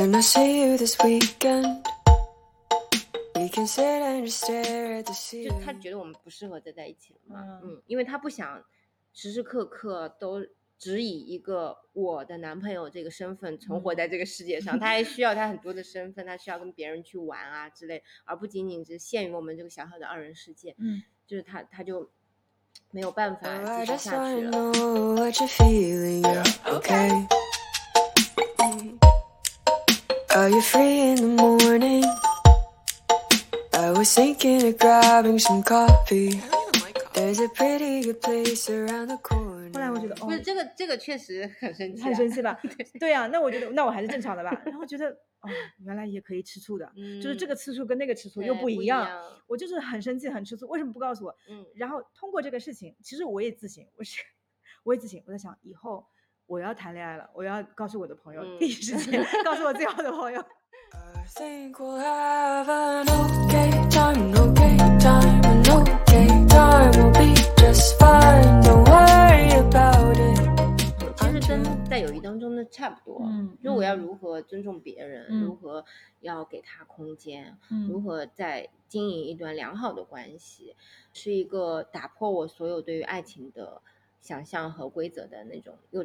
Can I see you this weekend? We can sit and just stare at the 就 ceiling. 他觉得我们不适合再在一起了嘛，嗯嗯，因为他不想时时刻刻都只以一个我的男朋友这个身份存活在这个世界上，他还需要他很多的身份，他需要跟别人去玩啊之类，而不仅仅只限于我们这个小小的二人世界，嗯，就是他他就没有办 Oh, 法继续下去了。Are you free in the morning? I was thinking of grabbing some coffee. There's a pretty good place around the corner. 后来我觉得哦不，是这个这个确实很生气、啊，很生气吧？对呀、那我觉得那我还是正常的吧。然后觉得哦，原来也可以吃醋的，就是这个嗯吃醋跟那个吃醋又不一样。一样我就是很生气很吃醋，为什么不告诉我？嗯，然后通过这个事情，其实我也自省，我是 我也自省，我在想以后我要谈恋爱了，我要告诉我的朋友，第一嗯时间告诉我最好的朋友。I think we'll have an okay time, an okay time, an okay time. We'll be just fine. Don't worry about it. 其实跟在友谊当中的差不多。嗯就我要嗯如何尊重别人，嗯如何要给他空间，嗯如何在经营一段良好的关系，是一个打破我所有对于爱情的想象和规则的那种又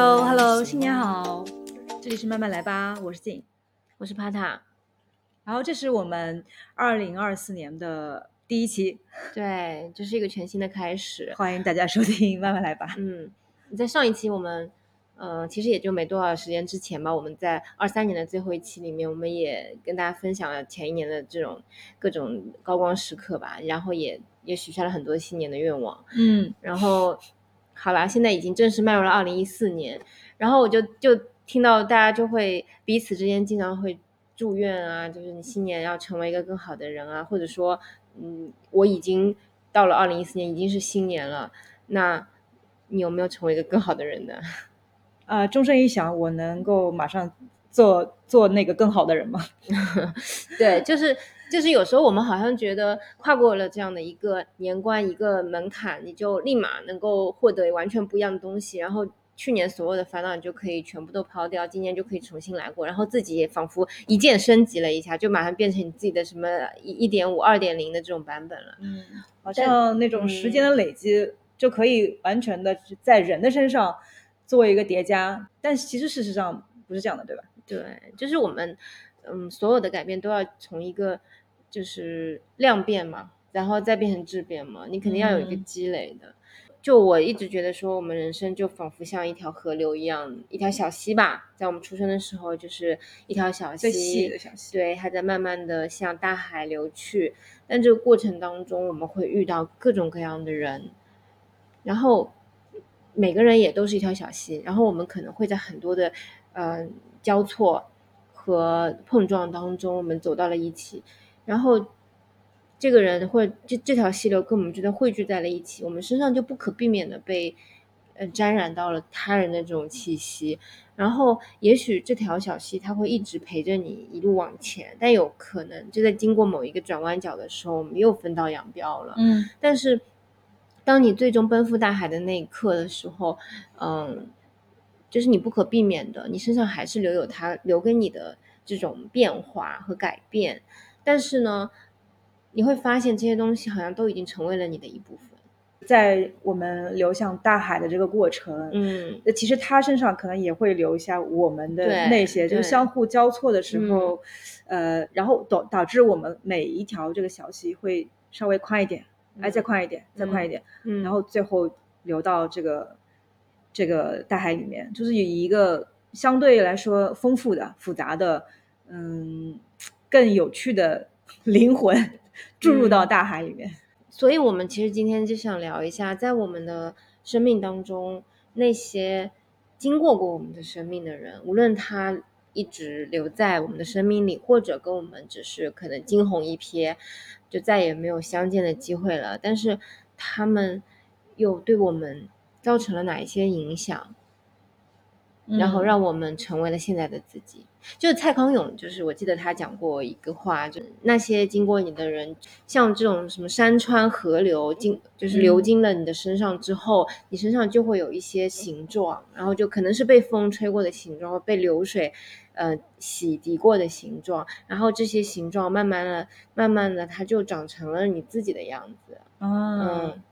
Hello Hello，新年好，这里是慢慢来吧，我是静。我是帕塔，然后这是我们二零二四年的第一期，对，这是一个全新的开始。欢迎大家收听慢慢来吧。嗯，在上一期我们，呃，其实也就没多少时间之前吧，我们在二三年的最后一期里面，我们也跟大家分享了前一年的这种各种高光时刻吧，然后也也许下了很多新年的愿望。嗯，然后，好啦，现在已经正式迈入了二零一四年，然后我就就听到大家就会彼此之间经常会祝愿啊，就是你新年要成为一个更好的人啊，或者说，嗯，我已经到了二零一四年，已经是新年了，那你有没有成为一个更好的人呢？呃，钟声一响，我能够马上做做那个更好的人吗？对，就是就是有时候我们好像觉得跨过了这样的一个年关一个门槛，你就立马能够获得完全不一样的东西，然后去年所有的烦恼你就可以全部都抛掉，今年就可以重新来过，然后自己也仿佛一键升级了一下，就马上变成你自己的什么一一点五、二点零的这种版本了。嗯，好像那种时间的累积就可以完全的在人的身上做一个叠加，但其实事实上不是这样的，对吧？对，就是我们，嗯，所有的改变都要从一个就是量变嘛，然后再变成质变嘛，你肯定要有一个嗯积累的。就我一直觉得说，我们人生就仿佛像一条河流一样，一条小溪吧，在我们出生的时候就是一条小溪，最细的小溪对，它在慢慢的向大海流去。但这个过程当中，我们会遇到各种各样的人，然后每个人也都是一条小溪，然后我们可能会在很多的呃交错和碰撞当中，我们走到了一起，然后这个人或者这这条溪流跟我们之间汇聚在了一起，我们身上就不可避免的被呃沾染到了他人的这种气息，然后也许这条小溪它会一直陪着你一路往前，但有可能就在经过某一个转弯角的时候，我们又分道扬镳了。嗯但是，当你最终奔赴大海的那一刻的时候，嗯，就是你不可避免的，你身上还是留有它留给你的这种变化和改变。但是呢，你会发现这些东西好像都已经成为了你的一部分。在我们流向大海的这个过程，嗯，那其实他身上可能也会留下我们的那些，就是相互交错的时候，呃，然后导导致我们每一条这个小溪会稍微宽一点，哎，再宽一点，再宽一点，嗯，然后最后流到这个这个大海里面，就是以一个相对来说丰富的、复杂的，嗯，更有趣的灵魂注入到嗯大海里面。所以，我们其实今天就想聊一下，在我们的生命当中，那些经过过我们的生命的人，无论他一直留在我们的生命里，或者跟我们只是可能惊鸿一瞥，就再也没有相见的机会了。但是他们又对我们造成了哪一些影响？然后嗯让我们成为了现在的自己。就是蔡康永，就是我记得他讲过一个话，就那些经过你的人，像这种什么山川河流经，就是流嗯。经了你的身上之后，你身上就会有一些形状，然后就可能是被风吹过的形状，或被流水呃洗涤过的形状，然后这些形状慢慢的、慢慢的，它就长成了你自己的样子。啊，嗯，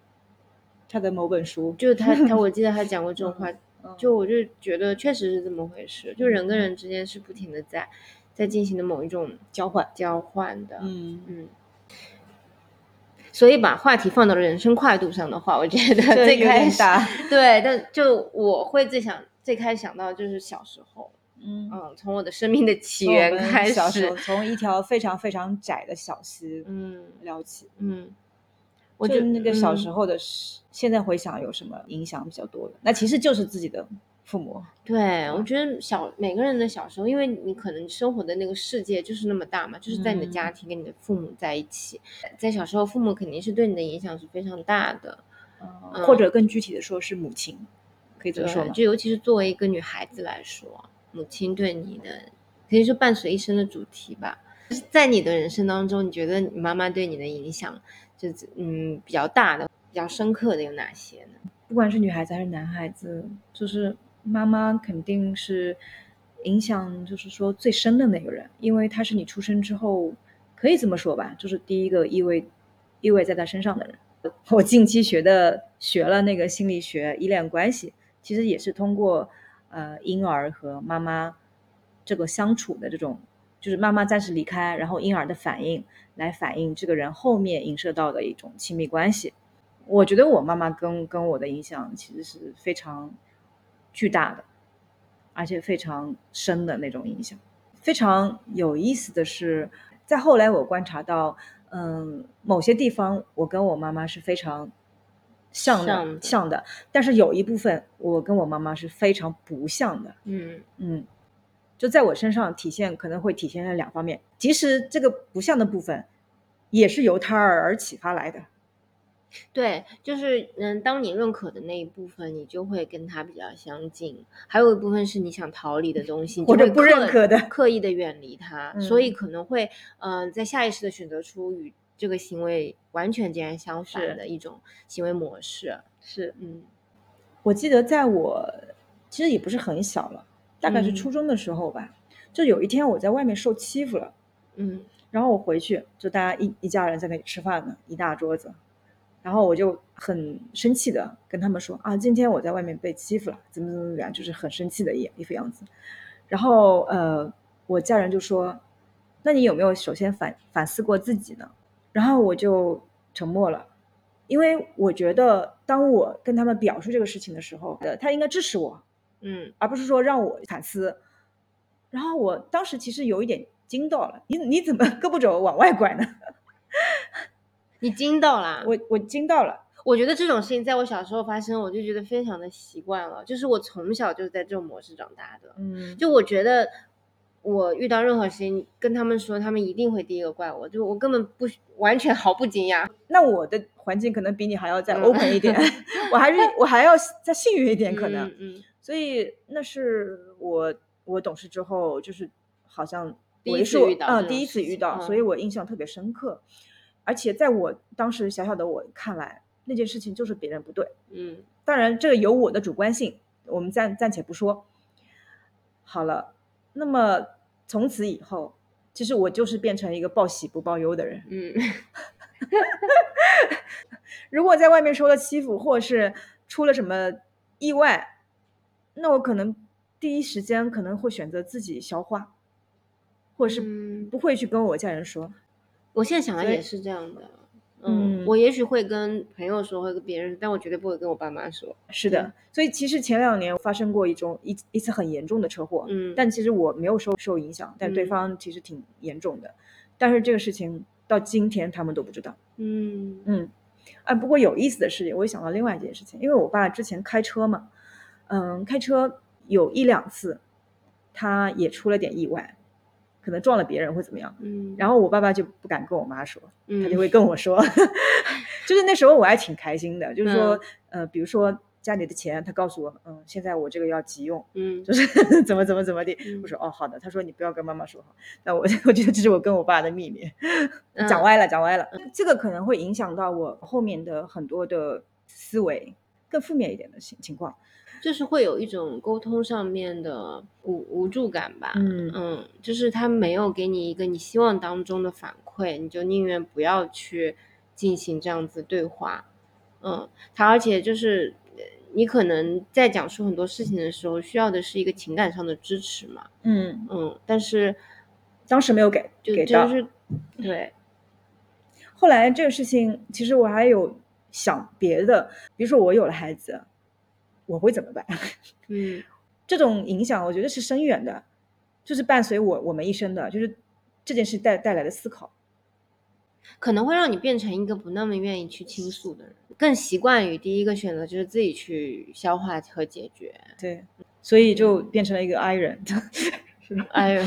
他的某本书，就是他他，我记得他讲过这种 话，嗯就我就觉得确实是这么回事，就人跟人之间是不停的在在进行的某一种交换，交换的，嗯，嗯。所以把话题放到了人生跨度上的话，我觉得最开始大，对，但就我会最想最开始想到就是小时候，嗯，嗯，从我的生命的起源开小时候始，从一条非常非常窄的小溪嗯聊起，嗯，我觉得那个小嗯时候的事，现在回想有什么影响比较多的？那其实就是自己的父母，对，我觉得小每个人的小时候，因为你可能生活的那个世界就是那么大嘛，就是在你的家嗯庭跟你的父母在一起，在小时候，父母肯定是对你的影响是非常大的。嗯或嗯者更具体的说是母亲，可以这么说，吗？就尤其是作为一个女孩子来说，母亲对你的可以说伴随一生的主题吧。在你的人生当中，你觉得你妈妈对你的影响，就嗯比较大的、比较深刻的有哪些呢？不管是女孩子还是男孩子，就是妈妈肯定是影响，就是说最深的那个人，因为她是你出生之后，可以这么说吧，就是第一个依偎依偎在她身上的人。我近期学的学了那个心理学依恋关系，其实也是通过呃婴儿和妈妈这个相处的这种，就是妈妈暂时离开，然后婴儿的反应来反映这个人后面影射到的一种亲密关系。我觉得我妈妈跟跟我的影响其实是非常巨大的，而且非常深的那种影响。非常有意思的是，在后来我观察到，嗯，某些地方我跟我妈妈是非常像的像的像的，但是有一部分我跟我妈妈是非常不像的。嗯嗯，就在我身上体现可能会体现在两方面，其实这个不像的部分也是由他而而启发来的。对，就是嗯，当你认可的那一部分，你就会跟他比较相近；还有一部分是你想逃离的东西，或者不认可的刻意的远离他，所以嗯。可能会嗯、呃在下意识的选择出与这个行为完全截然相反的一种行为模式。是。嗯。我记得在我其实也不是很小了，大概是嗯初中的时候吧，就有一天我在外面受欺负了，嗯然后我回去就大家一一家人在那里吃饭呢，一大桌子，然后我就很生气的跟他们说啊，今天我在外面被欺负了，怎么怎么怎么样，就是很生气的一一副样子。然后呃，我家人就说，那你有没有首先反反思过自己呢？然后我就沉默了，因为我觉得当我跟他们表述这个事情的时候，呃，他应该支持我，嗯而不是说让我反思。然后我当时其实有一点惊到了，你你怎么 胳膊肘往外拐呢？你惊到了！我我惊到了，我觉得这种事情在我小时候发生，我就觉得非常的习惯了，就是我从小就是在这种模式长大的。嗯，就我觉得，我遇到任何事情跟他们说，他们一定会第一个怪我，就我根本不完全毫不惊讶。那我的环境可能比你还要再嗯 open 一点，我还是我还要再幸运一点可能，嗯嗯，所以那是我我懂事之后就是好像第一次为数遇到嗯第一次遇到，所以嗯我印象特别深刻，而且在我当时小小的我看来，那件事情就是别人不对。嗯当然，这个有我的主观性，我们暂暂且不说。好了，那么从此以后，其实我就是变成一个报喜不报忧的人。嗯 如果在外面受了欺负，或者是出了什么意外，那我可能第一时间可能会选择自己消化，或者是嗯，不会去跟我家人说。我现在想的也是这样的。嗯，嗯我也许会跟朋友说，会跟别人，但我绝对不会跟我爸妈说。是的，所以其实前两年发生过一种一一次很严重的车祸，嗯，但其实我没有受受影响，但对嗯方其实挺严重的。但是这个事情到今天他们都不知道。嗯嗯，啊，不过有意思的是，我也想到另外一件事情，因为我爸之前开车嘛，嗯，开车有一两次，他也出了点意外，可能撞了别人或怎么样。嗯，然后我爸爸就不敢跟我妈说，嗯他就会跟我说，就是那时候我还挺开心的，就是说，嗯呃，比如说家里的钱，他告诉我，嗯，现在我这个要急用，嗯就是 怎么怎么怎么的。嗯我说哦，好的。他说你不要跟妈妈说哈。那我 我觉得这是我跟我爸的秘密。嗯讲歪了，讲歪了。这个可能会影响到我后面的很多的思维，更负面一点的情情况。就是会有一种沟通上面的无无助感吧。嗯嗯，就是他没有给你一个你希望当中的反馈，你就宁愿不要去进行这样子对话。嗯，他而且就是呃你可能在讲述很多事情的时候，需要的是一个情感上的支持嘛。嗯，嗯，但是当时没有给就给到就。是对，后来这个事情，其实我还有想别的，比如说我有了孩子，我会怎么办？嗯这种影响，我觉得是深远的，就是伴随我我们一生的，就是这件事带带来的思考。可能会让你变成一个不那么愿意去倾诉的人，更习惯于第一个选择就是自己去消化和解决。对，所以就变成了一个 I 人。哀人，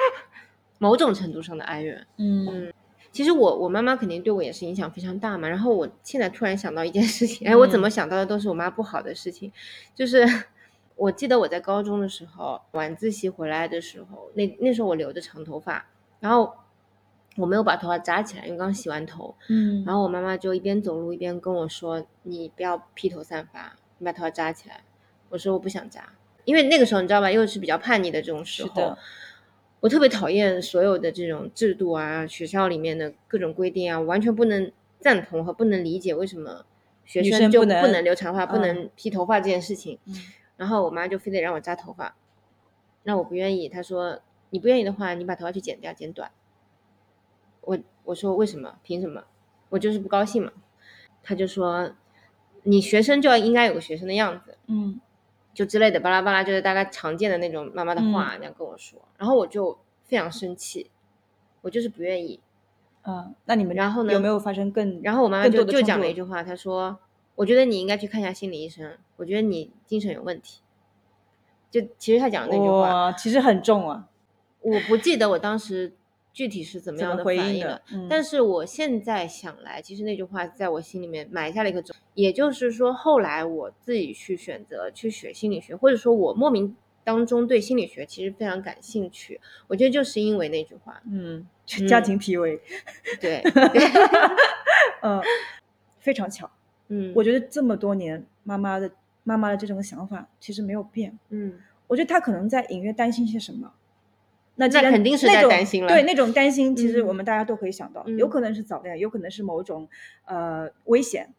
某种程度上的哀怨。嗯其实我我妈妈肯定对我也是影响非常大嘛。然后我现在突然想到一件事情，哎，我怎嗯。么想到的都是我妈不好的事情，就是我记得我在高中的时候晚自习回来的时候，那那时候我留着长头发，然后我没有把头发扎起来，因为刚洗完头，嗯。然后我妈妈就一边走路一边跟我说：“你不要披头散发，你把头发扎起来。”我说：“我不想扎，因为那个时候你知道吧，又是比较叛逆的这种时候是的，我特别讨厌所有的这种制度啊，学校里面的各种规定啊，我完全不能赞同和不能理解为什么学生就不能能留长发、不嗯能披头发这件事情。嗯然后我妈就非得让我扎头发，那我不愿意。她说：“你不愿意的话，你把头发去剪掉，剪短。”我我说为什么？凭什么？我就是不高兴嘛。她就说：“你学生就要应该有个学生的样子，嗯就之类的巴拉巴拉，就是大概常见的那种妈妈的话，那样跟我说。然后我就非常生气，我就是不愿意。嗯，那你们然后呢有没有发生更然后我妈妈就就讲了一句话，她说：“我觉得你应该去看一下心理医生，我觉得你精神有问题。”就其实她讲的那句话，其实很重啊，我不记得我当时具体是怎么样的反应的但是我现在想来，其实那句话在我心里面埋下了一个种，也就是说，后来我自己去选择去学心理学，或者说我莫名当中对心理学其实非常感兴趣，我觉得就是因为那句话，嗯，家庭 PUA，对，嗯，非常巧。嗯，我觉得这么多年，妈妈的妈妈的这种想法其实没有变。嗯我觉得她可能在隐约担心些什么。那既那然肯定是在那种担心了对那种担心，其实嗯我们大家都可以想到，嗯有可能是早恋，有可能是某种呃危险，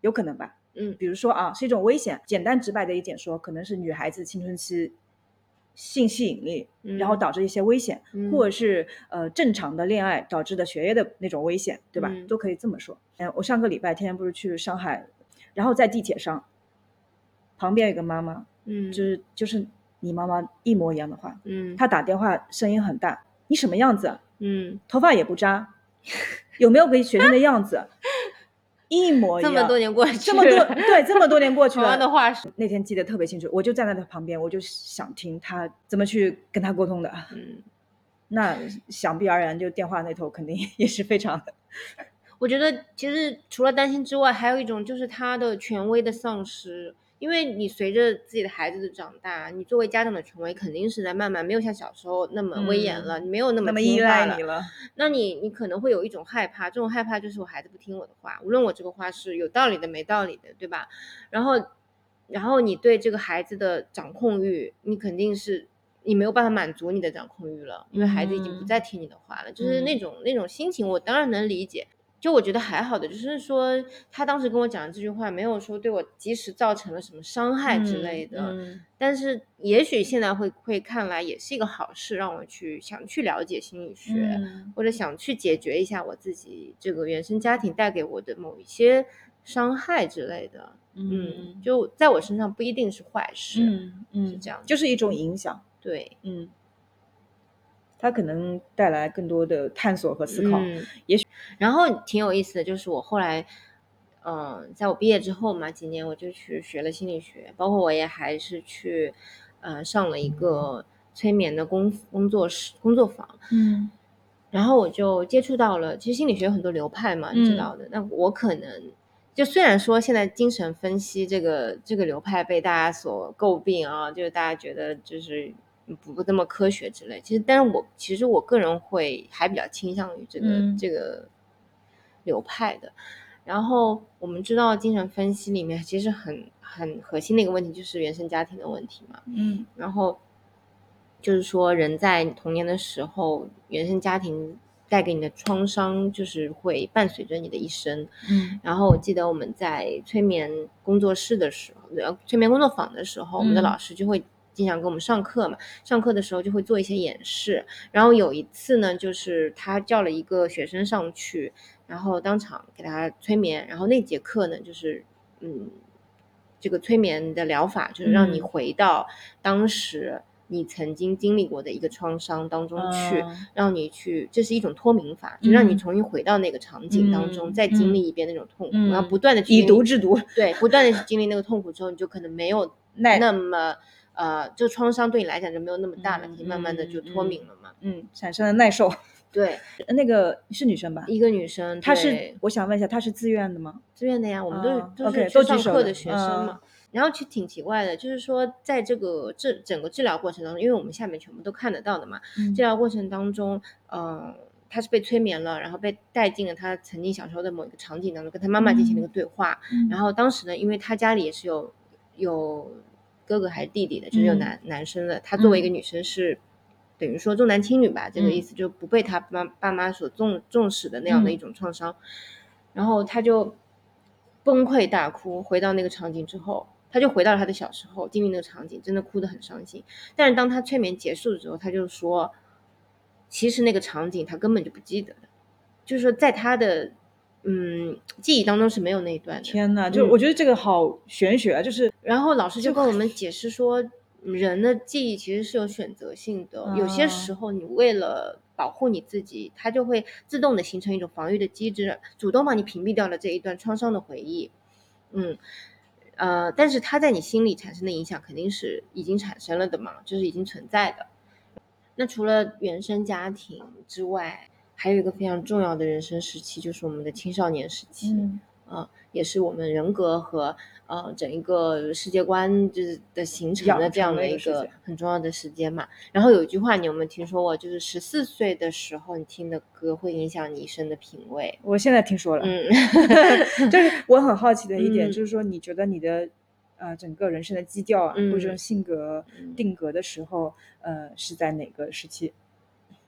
有可能吧。嗯比如说啊，是一种危险。简单直白的一点说，可能是女孩子青春期性吸引力，然后嗯导致一些危险，嗯或者是呃正常的恋爱导致的学业的那种危险，对吧？嗯都可以这么说。嗯，我上个礼拜天天不是去上海，然后在地铁上，旁边有个妈妈，嗯，就是就是你妈妈一模一样的话，嗯她打电话声音很大，你什么样子？嗯，头发也不扎，有没有个学生的样子？一模一样。这么多年过去，这么多对，这么多年过去了的话是，那天记得特别清楚，我就站在他旁边，我就想听他怎么去跟他沟通的。嗯。那想必而然，就电话那头肯定也是非常的，我觉得其实除了担心之外，还有一种就是他的权威的丧失。因为你随着自己的孩子的长大，你作为家长的权威肯定是在慢慢没有像小时候那么威严了，你没有那么依赖了你了。那你你可能会有一种害怕，这种害怕就是我孩子不听我的话，无论我这个话是有道理的没道理的，对吧？然后，然后你对这个孩子的掌控欲，你肯定是你没有办法满足你的掌控欲了，因为孩子已经不嗯再听你的话了，就是那嗯种那种心情，我当然能理解。就我觉得还好的，就是说他当时跟我讲的这句话，没有说对我及时造成了什么伤害之类的。嗯但是也许现在会会看来也是一个好事，让我去想去了解心理学，嗯或者想去解决一下我自己这个原生家庭带给我的某一些伤害之类的。嗯，就在我身上不一定是坏事。嗯嗯是这样就是一种影响。对，嗯，它可能带来更多的探索和思考。嗯，也许，然后挺有意思的，就是我后来，嗯、在我毕业之后嘛，几年我就去学了心理学，包括我也还是去，呃，上了一个催眠的工工作室工作坊，嗯然后我就接触到了，其实心理学有很多流派嘛，你知嗯道的。那我可能就虽然说现在精神分析这个这个流派被大家所诟病啊，就是大家觉得就是不不那么科学之类。其实，但是我其实我个人会还比较倾向于这个、嗯这个流派的。然后我们知道精神分析里面其实很很核心的一个问题就是原生家庭的问题嘛。嗯然后就是说，人在童年的时候，原生家庭带给你的创伤，就是会伴随着你的一生。嗯然后我记得我们在催眠工作室的时候，呃，催眠工作坊的时候，我们的嗯老师就会经常给我们上课嘛。上课的时候就会做一些演示。然后有一次呢，就是他叫了一个学生上去，然后当场给他催眠。然后那节课呢，就是嗯，这个催眠的疗法就是让你嗯回到当时。你曾经经历过的一个创伤当中去，嗯让你去，这是一种脱敏法，就让你嗯重新回到那个场景当中，嗯再经嗯历一遍那种痛苦，嗯然后不断的以毒制毒，对，不断的去经历那个痛苦之后，你就可能没有 那么呃，这创伤对你来讲就没有那么大了，嗯可以慢慢的就脱敏了嘛。嗯产生了耐受。对，那个是女生吧？一个女生，她是我想问一下，她是自愿的吗？自愿的呀，我们都是、都是去上课的学生嘛。然后其实挺奇怪的，就是说在这个治整个治疗过程当中，因为我们下面全部都看得到的嘛，治疗过程当中，呃，他是被催眠了，然后被带进了他曾经小时候的某一个场景当中，跟他妈妈进行了一个对话。然后当时呢，因为他家里也是有有哥哥还是弟弟的，就是有嗯男、男生的，他作为一个女生是。等于说重男轻女吧，这个嗯意思就不被他爸爸妈所重重视的那样的一嗯种创伤，然后他就崩溃大哭。回到那个场景之后，他就回到了他的小时候，经历那个场景，真的哭得很伤心。但是当他催眠结束之后，他就说，其实那个场景他根本就不记得的，就是说在他的嗯记忆当中是没有那一段的。天呐，就嗯我觉得这个好玄学啊，就是然后老师就跟我们解释说，人的记忆其实是有选择性的，有些啊时候你为了保护你自己，它就会自动的形成一种防御的机制，主动帮你屏蔽掉了这一段创伤的回忆。嗯，呃，但是它在你心里产生的影响肯定是已经产生了的嘛，就是已经存在的。那除了原生家庭之外，还有一个非常重要的人生时期，就是我们的青少年时期。嗯啊，也是我们人格和呃整一个世界观就是的形成的这样的的一个很重要的时间嘛。然后有一句话你有没有听说过？就是十四岁的时候你听的歌会影响你一生的品味。我现在听说了，嗯，就是我很好奇的一点，嗯就是说你觉得你的呃整个人生的基调啊，或者这种嗯性格嗯定格的时候，呃是在哪个时期？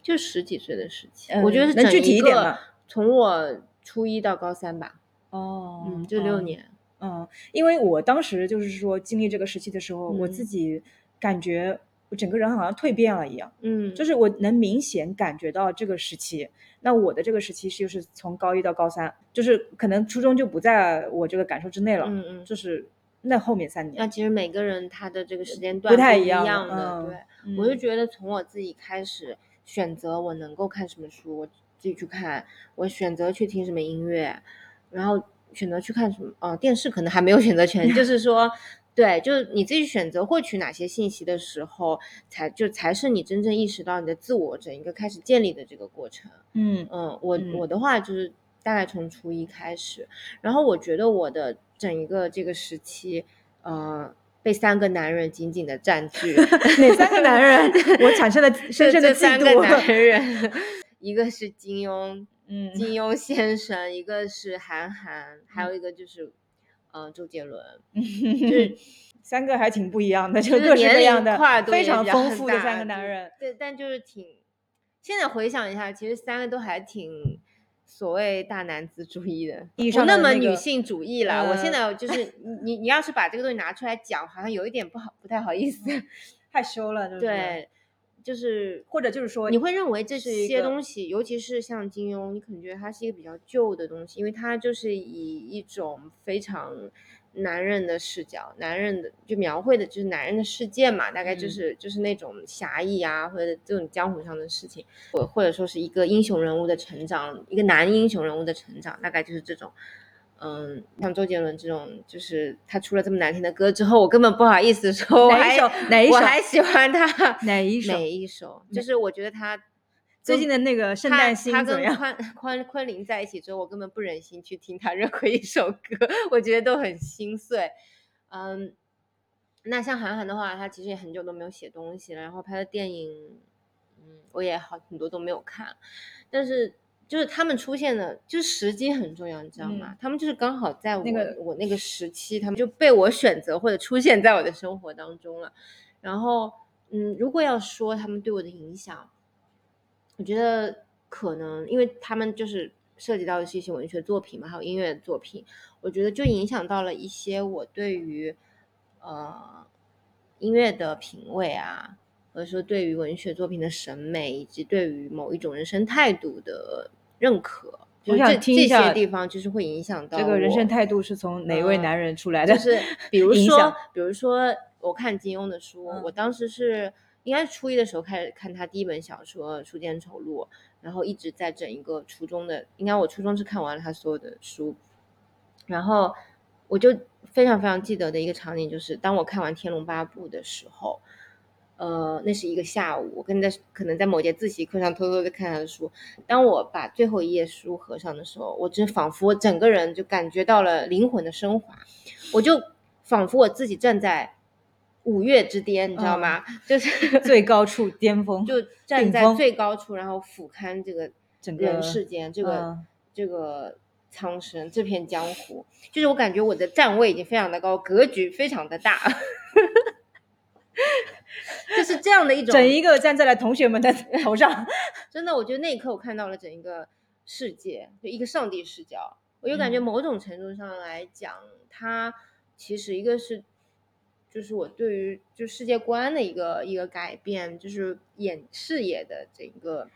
就十几岁的时期，我觉得嗯能具体一点吗从我初一到高三吧，哦嗯，就六哦年。嗯，因为我当时就是说经历这个时期的时候，我自嗯己感觉我整个人好像蜕变了一样，嗯，就是我能明显感觉到这个时期。那我的这个时期是就是从高一到高三，就是可能初中就不在我这个感受之内了，嗯嗯。就是那后面三年那其实每个人他的这个时间段不太一样的对。我就嗯觉得从我自己开始选择我能够看什么书，我自己去看；我选择去听什么音乐，然后选择去看什么呃电视，可能还没有选择权，就 是说，对，就是你自己选择获取哪些信息的时候，才就才是你真正意识到你的自我整一个开始建立的这个过程。嗯嗯，我嗯我的话就是大概从初一开始，然后我觉得我的整一个这个时期，呃，被三个男人紧紧的占据。哪三个男人？我产生了深深的嫉三个男。人，一个是金庸，嗯金庸先生，一个是韩寒，还有一个就是，呃，周杰伦，就是三个还挺不一样的，就就是各式各年样的龄跨，度非常丰富的三个男人。对，但就是挺，现在回想一下，其实三个都还挺所谓大男子主义的，不那么女性主义啦。我现呃在就是 你你你要是把这个东西拿出来讲，好像有一点不好，不太好意思。害羞了，对不，对，就是或者就是说你会认为这些东西，尤其是像金庸，你可能觉得它是一个比较旧的东西，因为它就是以一种非常男人的视角，男人的就描绘的就是男人的世界嘛，大概就嗯。是、就是那种侠义啊，或者这种江湖上的事情，或或者说是一个英雄人物的成长，一个男英雄人物的成长，大概就是这种。嗯，像周杰伦这种，就是他出了这么难听的歌之后，我根本不好意思说我还哪一首？哪一首？我还喜欢他哪一首？哪一首，就是我觉得他最近的那个圣他诞星他怎么样？跟昆昆昆凌在一起之后，我根本不忍心去听他任何一首歌，我觉得都很心碎。嗯，那像韩寒的话，他其实也很久都没有写东西了，然后拍的电影，嗯，我也好很多都没有看，但是。就是他们出现的，就是时机很重要，你知道吗？嗯他们就是刚好在我那个我那个时期，他们就被我选择或者出现在我的生活当中了。然后，嗯，如果要说他们对我的影响，我觉得可能因为他们就是涉及到的是一些文学作品嘛，还有音乐作品，我觉得就影响到了一些我对于呃音乐的品味啊，或者说对于文学作品的审美，以及对于某一种人生态度的认可。就我想是这这听一下些地方就是会影响到这个人生态度是从哪位嗯男人出来的？就是 比如说，比如说我看金庸的书，嗯我当时是应该是初一的时候开始看他第一本小说《书剑丑录》，然后一直在整一个初中的，应该我初中是看完了他所有的书，然后我就非常非常记得的一个场景就是，当我看完《天龙八部》的时候。呃，那是一个下午，我跟在可能在某节自习课上偷偷的看他的书。当我把最后一页书合上的时候，我真仿佛整个人就感觉到了灵魂的升华，我就仿佛我自己站在五岳之巅，你知道吗？就是 最高处巅峰，就站在最高处，然后俯瞰这个整个人世间，这个、嗯这个苍生，这片江湖，就是我感觉我的站位已经非常的高，格局非常的大。就是这样的一种，整一个站在了同学们的头上。真的，我觉得那一刻我看到了整一个世界，就一个上帝视角。我就感觉嗯某种程度上来讲，它其实一个是，就是我对于就世界观的一个一个改变，就是眼视野的整个，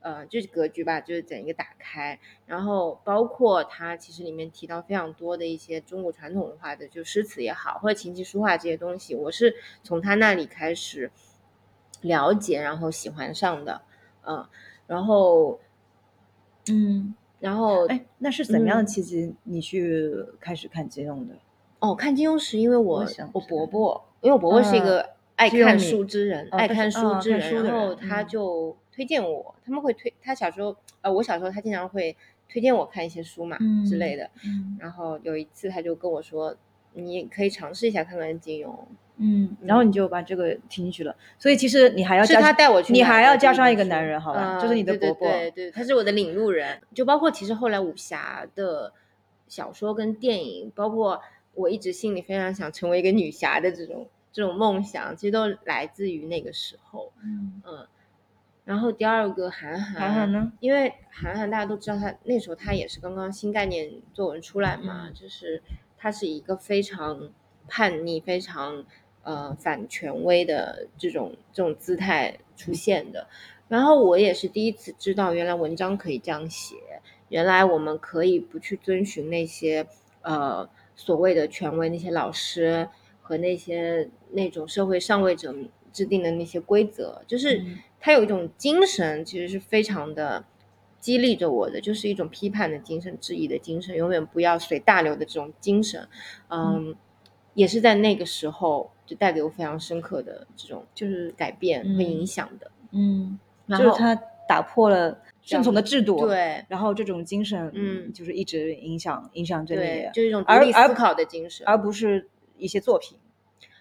呃，就是格局吧，就是整一个打开。然后包括他其实里面提到非常多的一些中国传统文化的，就诗词也好，或者琴棋书画这些东西，我是从他那里开始了解，然后喜欢上的。嗯，然后，嗯，然后，哎，那是怎么样的嗯契机你去开始看金庸的？哦，看金庸是因为我我伯伯，因为我伯伯是一嗯个爱看书之人，爱看书之人，然后他嗯就推荐我，他们会推他小时候，呃，我小时候他经常会推荐我看一些书嘛、之类的，嗯然后有一次他就跟我说，你可以尝试一下看看金庸，嗯，然后你就把这个听进去了。所以其实你还要是他带我去你还要加上一个男人，好吧？嗯就是你的对伯伯。对对对，他是我的领路人。就包括其实后来武侠的小说跟电影，包括我一直心里非常想成为一个女侠的这种这种梦想，其实都来自于那个时候。嗯，嗯，然后第二个韩寒，韩寒呢？因为韩寒大家都知道他那时候他也是刚刚新概念作文出来嘛，嗯就是他是一个非常叛逆、非常呃反权威的这种这种姿态出现的。然后我也是第一次知道，原来文章可以这样写，原来我们可以不去遵循那些呃所谓的权威那些老师和那些那种社会上位者制定的那些规则，就是嗯他有一种精神，其实是非常的激励着我的，就是一种批判的精神、质疑的精神，永远不要随大流的这种精神。嗯，也是在那个时候就带给我非常深刻的这种就是改变和影响的。嗯，然后就是他打破了顺从的制度，，对然后这种精神，嗯就是一直影响影响着对你，，就是一种独立思考的精神，而不是一些作品。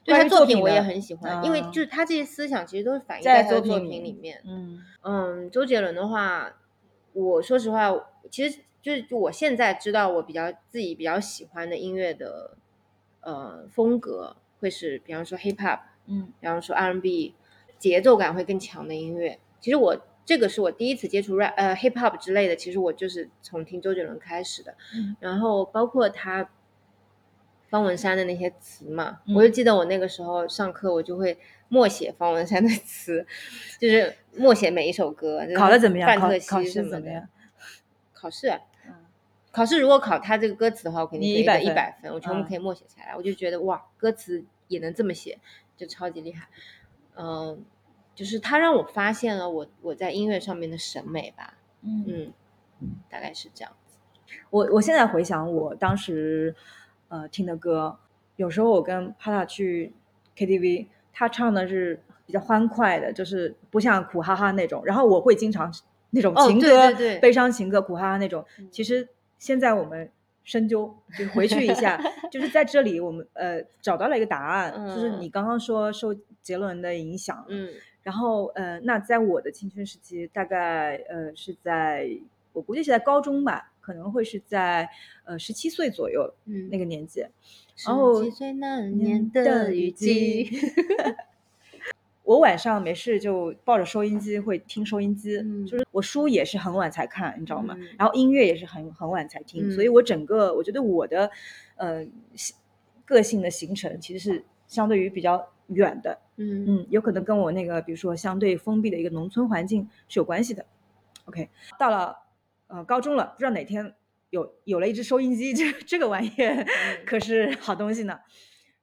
对他作品我也很喜欢，因为嗯就是他这些思想其实都是反映在在他的作作品里品里面。嗯嗯，周杰伦的话，我说实话，其实就是我现在知道我比较自己比较喜欢的音乐的呃风格，会是比方说 hip hop，嗯比方说 R&B，节奏感会更强的音乐。其实我这个是我第一次接触 rap 呃 hip hop 之类的，其实我就是从听周杰伦开始的。嗯然后包括他方文山的那些词嘛，嗯我就记得我那个时候上课我就会默写方文山的词，就是默写每一首歌。就是考的怎么样？考范特考西什么的试怎么样？？考试考试如果考他这个歌词的话，我肯定你100可以一百分，我全部嗯可以默写下来。我就觉得哇，歌词也能这么写，就超级厉害。嗯，就是他让我发现了我我在音乐上面的审美吧。嗯嗯，大概是这样子。我我现在回想我当时呃听的歌，有时候我跟帕塔去 KTV，他唱的是比较欢快的，就是不像苦哈哈那种。然后我会经常那种情歌、对对悲伤情歌、苦哈哈那种。嗯其实现在我们深究，就回去一下，就是在这里我们呃找到了一个答案，就是嗯你刚刚说受杰伦的影响，嗯然后呃，那在我的青春时期，大概呃是在我估计是在高中吧，可能会是在呃十七岁左右嗯，那个年纪。十然后几岁那年的雨季，我晚上没事就抱着收音机会听收音机，嗯就是我书也是很晚才看，你知道吗？嗯然后音乐也是很很晚才听，嗯所以我整个我觉得我的呃性个性的形成其实是相对于比较远的，嗯嗯，有可能跟我那个比如说相对封闭的一个农村环境是有关系的。OK，到了呃高中了，不知道哪天有有了一只收音机，这这个玩意儿 可是好东西呢。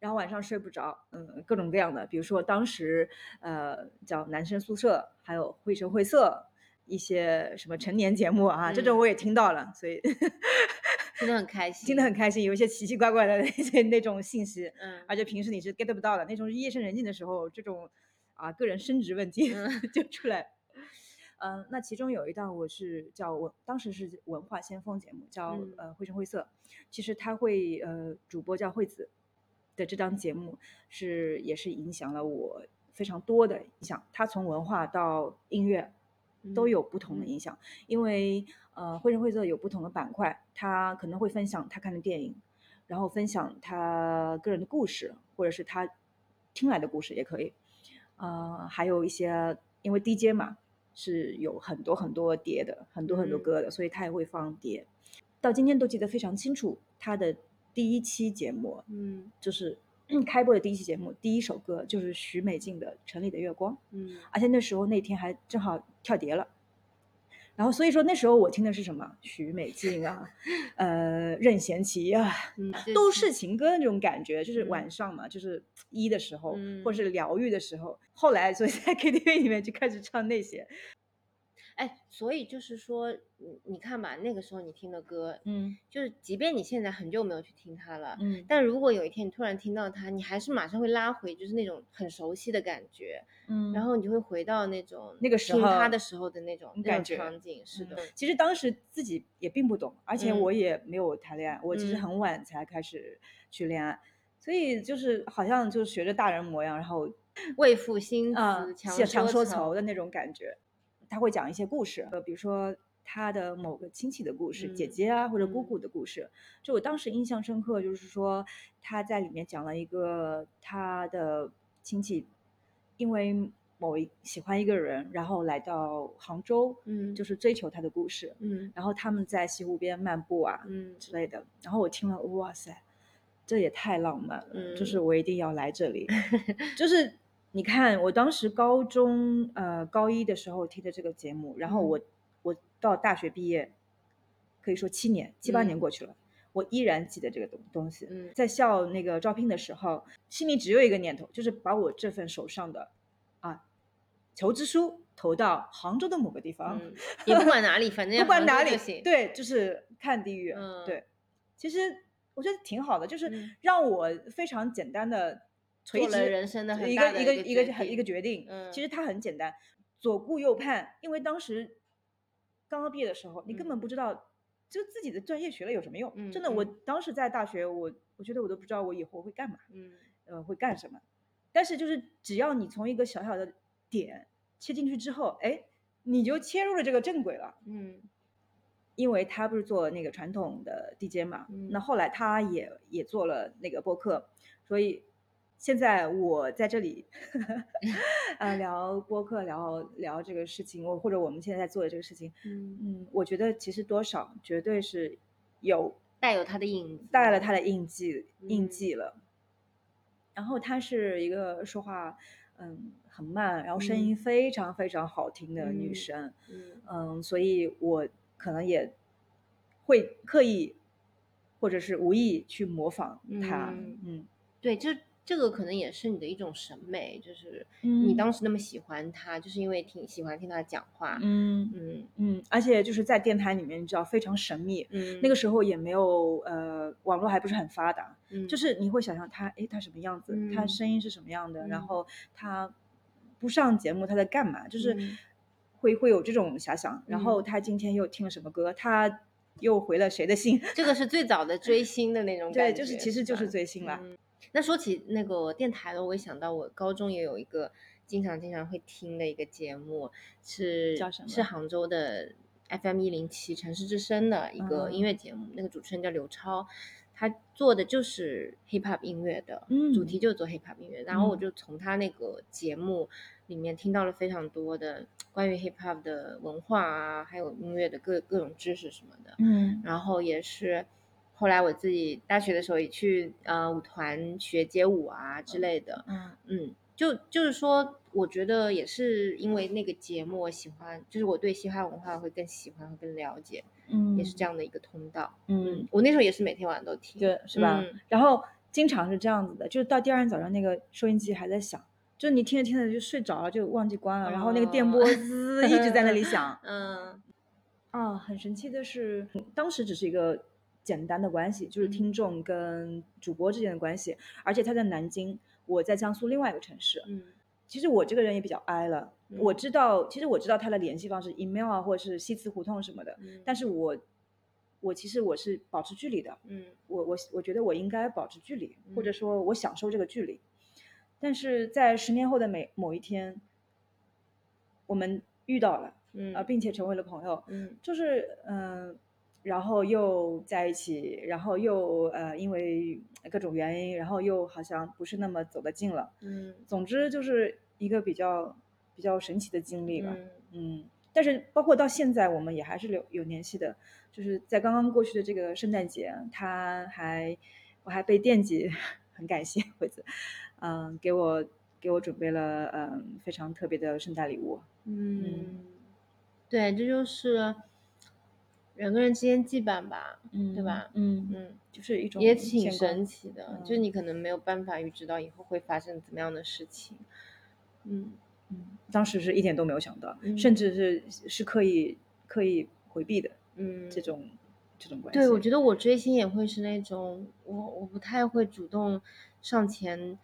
然后晚上睡不着，嗯，各种各样的，比如说当时呃叫男生宿舍，还有绘声绘色，一些什么成年节目啊，这种嗯我也听到了，所以听得很开心，听得很开心，有一些奇奇怪怪的 那些那种信息，嗯而且平时你是 get 不到的，那种夜深人静的时候，这种啊个人升职问题嗯 就出来。嗯，那其中有一档我是叫文，当时是文化先锋节目，叫、嗯呃绘声绘色。其实他会呃主播叫惠子的这档节目是也是影响了我非常多的影响。他从文化到音乐都嗯有不同的嗯影响，因为呃绘声绘色有不同的板块，他可能会分享他看的电影，然后分享他个人的故事，或者是他听来的故事也可以。呃，还有一些因为 DJ 嘛是有很多很多碟的，很多很多嗯歌的，所以他也会放碟。到今天都记得非常清楚，他的第一期节目嗯就是 开播的第一期节目，第一首歌就是许美静的《城里的月光》。嗯而且那时候那天还正好跳碟了，然后所以说那时候我听的是什么？许美静啊，呃，任贤齐啊，嗯，都就是情歌那种感觉，就是嗯晚上嘛，就是一的时候，嗯或者是疗愈的时候。后来所以在 KTV 里面就开始唱那些，哎，所以就是说，你你看吧，那个时候你听的歌，嗯就是即便你现在很久没有去听它了，嗯但如果有一天你突然听到它，你还是马上会拉回就是那种很熟悉的感觉，嗯然后你就会回到那种那个时候听它的时候的那种感觉场景。是的，其实当时自己也并不懂，而且嗯我也没有谈恋爱，我其实嗯很晚才开始去恋爱，所以就是好像就学着大人模样，然后为赋新啊，词强强强说愁愁的那种感觉。他会讲一些故事，呃，比如说他的某个亲戚的故事，姐嗯姐啊或者姑嗯姑的故事。就我当时印象深刻，就是说他在里面讲了一个他的亲戚，因为某一喜欢一个人，然后来到杭州，嗯就是追求他的故事。嗯然后他们在西湖边漫步啊，嗯之类的。然后我听了，哇塞，这也太浪漫了，就是嗯我一定要来这里。就是你看，我当时高中呃高一的时候听的这个节目，然后我、我到大学毕业，可以说七年七八年嗯过去了。我依然记得这个东东西，嗯在校那个招聘的时候，心里只有一个念头，就是把我这份手上的啊求职书投到杭州的某个地方，嗯，也不管哪里，反正 不管哪里。，对，就是看地域。嗯对，其实我觉得挺好的，就是嗯让我非常简单的垂做了直人生的很一大的个一个一个一个很一个决定。嗯其实它很简单，左顾右盼，因为当时刚刚毕业的时候，你根本嗯不知道。就自己的专业学了有什么用？嗯真的，我嗯当时在大学，我我觉得我都不知道我以后会干嘛，嗯呃，会干什么。但是就是只要你从一个小小的点切进去之后，哎，你就切入了这个正轨了。嗯因为他不是做那个传统的 DJ 嘛，那嗯后来他也也做了那个播客，所以现在我在这里，呃，聊播客，聊聊这个事情，我或者我们现在在做的这个事情，嗯，嗯，我觉得其实多少绝对是有带有它的影子，带了他的印记印嗯。记了。然后她是一个说话嗯很慢，然后声音嗯。非常非常好听的女嗯生，嗯。嗯，所以我可能也会刻意或者是无意去模仿她，嗯嗯。对，就这个可能也是你的一种审美，就是嗯你当时那么喜欢他，就是因为挺喜欢听他讲话。嗯嗯嗯，而且就是在电台里面，你知道非常神秘。嗯，那个时候也没有呃，网络还不是很发达，嗯就是你会想象他，诶，他什么样子，他嗯声音是什么样的，然嗯后他不上节目他在干嘛，就是嗯会会有这种遐想。然后嗯他今天又听了什么歌，他又回了谁的信，这个是最早的追星的那种，感觉，对就是其实就是追星了。嗯那说起那个电台了，我也想到我高中也有一个经常经常会听的一个节目，是叫什么？是杭州的 FM 一零七城市之声的一个嗯音乐节目，那个主持人叫刘超，他做的就是 hip hop 音乐的，嗯主题就是做 hip hop 音乐，然后我嗯。就从他那个节目里面听到了非常多的关于 hip hop 的文化啊，还有音乐的各各种知识什么的，嗯。然后也是后来我自己大学的时候也去呃舞团学街舞啊之类的，嗯嗯，就就是说，我觉得也是因为那个节目，我喜欢，就是我对嘻哈文化会更喜欢，会更了解，嗯，也是这样的一个通道。嗯嗯，我那时候也是每天晚上都听，对，是吧？嗯然后经常是这样子的，就是到第二天早上那个收音机还在响，就是你听着听着就睡着了，就忘记关了，然后那个电波哦滋一直在那里 响。嗯啊，很神奇的是，当时只是一个简单的关系，就是嗯。听众跟主播之间的关系，而且他在南京，我在江苏另外一个城市。嗯。其实我这个人也比较挨了，嗯。我知道，其实我知道他的联系方式，email 啊，或者是西祠胡同什么的，嗯，但是我我其实我是保持距离的，嗯。我我我觉得我应该保持距离，或者嗯。说我享受这个距离。但是在十年后的每某一天，我们遇到了嗯。啊、并且成为了朋友，嗯。就是嗯、呃然后又在一起，然后又呃因为各种原因，然后又好像不是那么走得近了。嗯总之就是一个比较比较神奇的经历吧。嗯嗯，但是包括到现在，我们也还是有有联系的。就是在刚刚过去的这个圣诞节，他还我还被惦记，很感谢惠子，嗯，给我给我准备了嗯非常特别的圣诞礼物。嗯，对，这就是人跟人之间羁绊吧，嗯对吧？嗯，嗯。就是一种也挺神奇的，嗯就是你可能没有办法预知到以后会发生怎么样的事情。嗯嗯，当时是一点都没有想到，嗯甚至是是刻意刻意回避的嗯，这种这种关系。对，我觉得我追星也会是那种我我不太会主动上前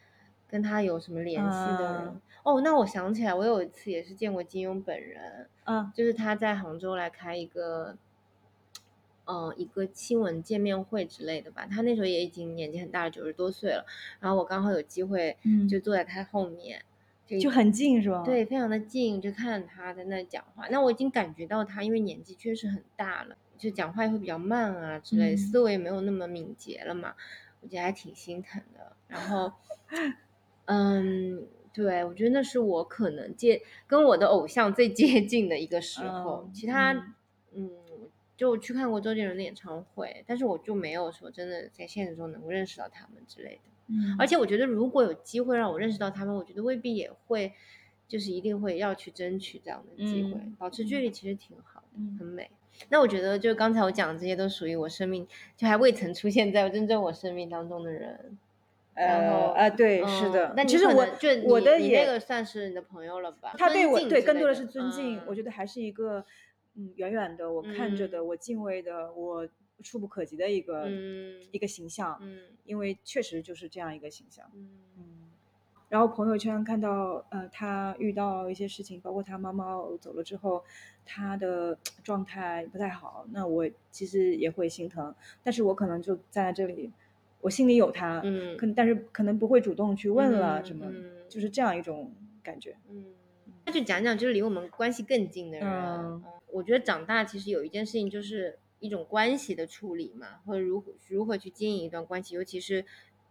跟他有什么联系的人。啊哦，那我想起来，我有一次也是见过金庸本人，啊，就是他在杭州来开一个。嗯，一个亲吻见面会之类的吧，他那时候也已经年纪很大了，九十多岁了。然后我刚好有机会，嗯就坐在他后面，就就很近是吧？对，非常的近，就看他在那讲话。那我已经感觉到他，因为年纪确实很大了，就讲话也会比较慢啊之类，嗯思维也没有那么敏捷了嘛，我觉得还挺心疼的。然后，嗯，对，我觉得那是我可能接跟我的偶像最接近的一个时候。嗯其他，嗯嗯，就去看过周杰伦的演唱会，但是我就没有说真的在现实中能够认识到他们之类的。嗯，而且我觉得，如果有机会让我认识到他们，我觉得未必也会，就是一定会要去争取这样的机会。嗯保持距离其实挺好的，嗯很美。那我觉得，就刚才我讲的这些，都属于我生命，就还未曾出现在真正我生命当中的人。呃啊，对，嗯是的。那你其实我就我的也你你那个算是你的朋友了吧？他对我对更多的是尊敬，嗯我觉得还是一个嗯远远的我看着的、嗯我敬畏的我触不可及的一个、嗯一个形象，嗯因为确实就是这样一个形象。嗯嗯，然后朋友圈看到呃他遇到一些事情，包括他猫猫走了之后，他的状态不太好，那我其实也会心疼，但是我可能就站在这里。我心里有他，嗯可但是可能不会主动去问了嗯什么，嗯就是这样一种感觉。嗯，那就讲讲就是离我们关系更近的人。我觉得长大其实有一件事情就是一种关系的处理嘛，或者如何如何去经营一段关系，尤其是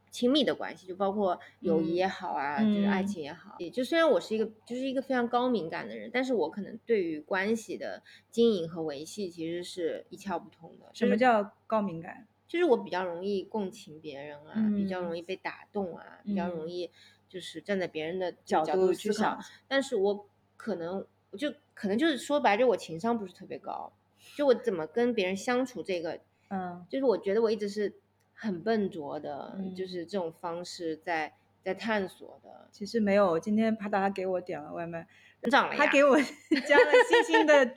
亲密的关系，就包括友谊也好啊，嗯就是爱情也好。也就虽然我是一个就是一个非常高敏感的人，但是我可能对于关系的经营和维系其实是一窍不通的。什么叫高敏感？就是我比较容易共情别人啊，嗯比较容易被打动啊，比较嗯容易就是站在别人的角度度去想。但是我可能我就可能就是说白了，就我情商不是特别高，就我怎么跟别人相处这个，嗯。就是我觉得我一直是很笨拙的，嗯。就是这种方式在在探索的。其实没有，今天帕达给我点了外卖，成长了呀，他给我 加了星星的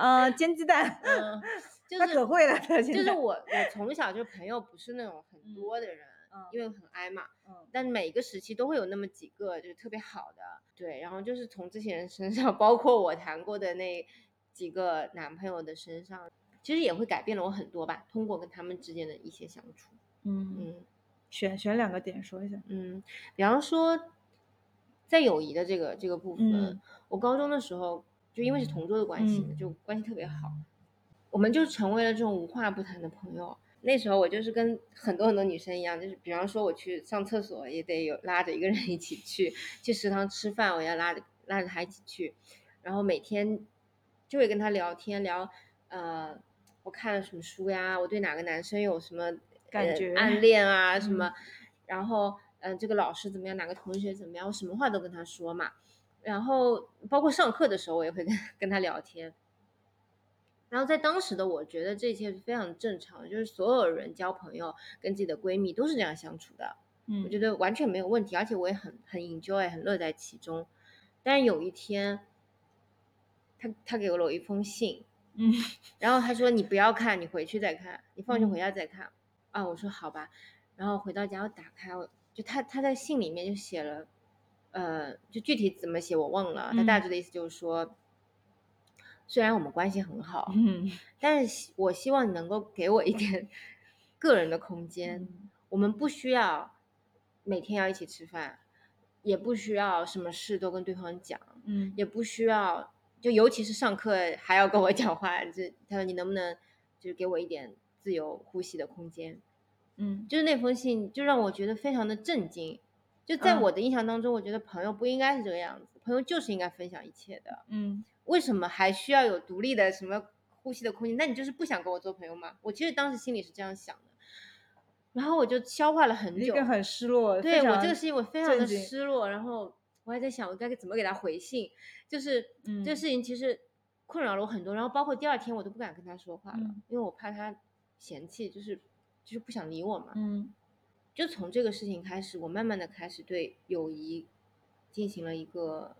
呃煎鸡蛋，嗯，就他是可会了，他就是我我从小就朋友不是那种很多的人，嗯因为很挨嘛，嗯。但每个时期都会有那么几个就是特别好的，对，然后就是从这些人身上，包括我谈过的那几个男朋友的身上，其实也会改变了我很多吧，通过跟他们之间的一些相处，嗯，嗯选选两个点说一下，嗯，比方说在友谊的这个这个部分，嗯我高中的时候就因为是同桌的关系，嗯就关系特别好，我们就成为了这种无话不谈的朋友。那时候我就是跟很多很多女生一样，就是比方说我去上厕所也得有拉着一个人一起去，去食堂吃饭我要拉着拉着他一起去，然后每天就会跟他聊天聊，呃，我看了什么书呀，我对哪个男生有什么呃感觉暗恋啊 什嗯么，然后嗯、呃这个老师怎么样，哪个同学怎么样，我什么话都跟他说嘛。然后包括上课的时候，我也会跟跟他聊天。然后在当时的我觉得这一切是非常正常的，就是所有人交朋友跟自己的闺蜜都是这样相处的，嗯我觉得完全没有问题，而且我也很很 enjoy，很乐在其中。但是有一天，他他给了我一封信，嗯 然后他说你不要看，你回去再看，你放学嗯回家再看。啊，我说好吧。然后回到家我打开，我就他他在信里面就写了，呃，就具体怎么写我忘了，他大嗯致的意思就是说，虽然我们关系很好，嗯但是我希望你能够给我一点个人的空间。嗯我们不需要每天要一起吃饭，也不需要什么事都跟对方讲，嗯也不需要，就尤其是上课还要跟我讲话。这他说你能不能就是给我一点自由呼吸的空间？嗯就是那封信就让我觉得非常的震惊。就在嗯我的印象当中，我觉得朋友不应该是这个样子，朋友就是应该分享一切的。嗯为什么还需要有独立的什么呼吸的空间？那你就是不想跟我做朋友吗？我其实当时心里是这样想的，然后我就消化了很久，一个很失落，对我这个事情我非常的失落，然后我还在想我该怎么给他回信，就是、嗯这个事情其实困扰了我很多，然后包括第二天我都不敢跟他说话了，嗯因为我怕他嫌弃，就是就是不想理我嘛。嗯就从这个事情开始，我慢慢的开始对友谊进行了一个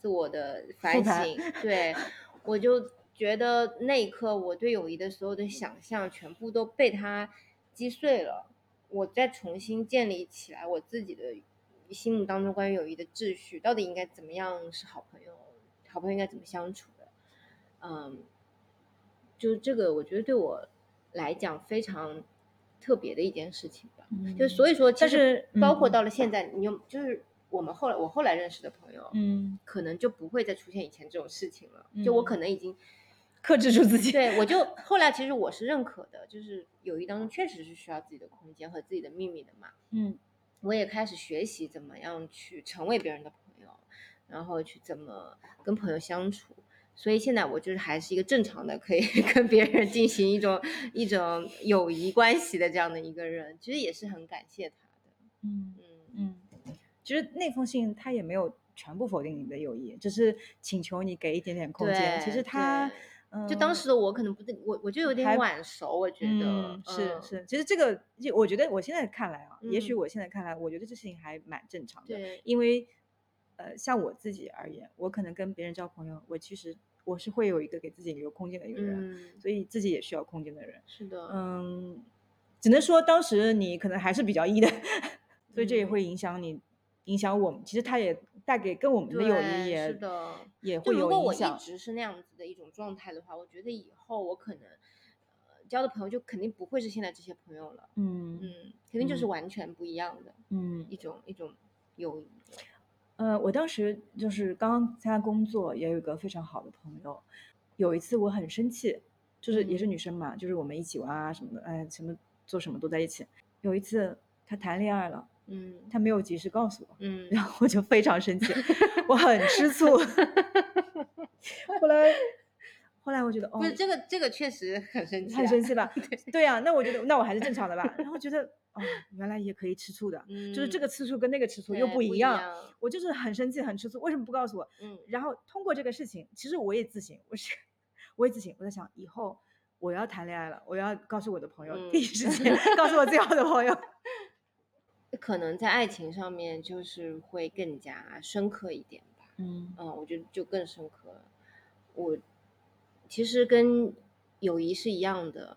自我的反省。对，我就觉得那一刻我对友谊的所有的想象全部都被他击碎了。我再重新建立起来我自己的心目当中关于友谊的秩序，到底应该怎么样是好朋友？好朋友应该怎么相处的？嗯，就这个，我觉得对我来讲非常特别的一件事情吧。嗯就所以说，其但实是包括嗯到了现在，你有就是我们后来我后来认识的朋友，嗯可能就不会再出现以前这种事情了。就我嗯可能已经克制住自己，对我就后来其实我是认可的，就是友谊当中确实是需要自己的空间和自己的秘密的嘛。嗯我也开始学习怎么样去成为别人的朋友，然后去怎么跟朋友相处。所以现在我就是还是一个正常的，可以 跟别人进行一种一种友谊关系的这样的一个人，其实也是很感谢他的。嗯嗯嗯，其实那封信他也没有全部否定你的友谊，只是请求你给一点点空间。其实他，嗯，就当时的我可能不是我，我就有点晚熟，我觉得、嗯是嗯是，其实这个就我觉得我现在看来啊，也许嗯。我现在看来，我觉得这事情还蛮正常的，对，因为呃，像我自己而言，我可能跟别人交朋友，我其实我是会有一个给自己留空间的一个人，嗯，所以自己也需要空间的人。是的，嗯，只能说当时你可能还是比较 E 的，所以这也嗯。会影响你，影响我们。其实它也带给跟我们的友谊也是的。也会有影响如果我。一直是那样子的一种状态的话，我觉得以后我可能呃交的朋友就肯定不会是现在这些朋友了，嗯嗯，肯定就是嗯完全不一样的嗯一种一种友谊。呃，我当时就是刚刚参加工作，也有一个非常好的朋友。有一次我很生气，就是也是嗯女生嘛，就是我们一起玩啊什么的，哎，什么做什么都在一起。有一次她谈恋爱了，嗯他没有及时告诉我，嗯然后我就非常生气，我很吃醋。后来，后来我觉得哦不，是这个这个确实很生气、啊，很生气吧？对呀、那我觉得那我还是正常的吧。然后觉得哦，原来也可以吃醋的，嗯，就是这个吃醋跟那个吃醋又不一一样。我就是很生气，很吃醋，为什么不告诉我？嗯然后通过这个事情，其实我也自省，我是我也自省，我在想以后我要谈恋爱了，我要告诉我的朋友，嗯第一时间告诉我最好的朋友。可能在爱情上面就是会更加深刻一点吧。嗯嗯，我觉得就更深刻了。我其实跟友谊是一样的，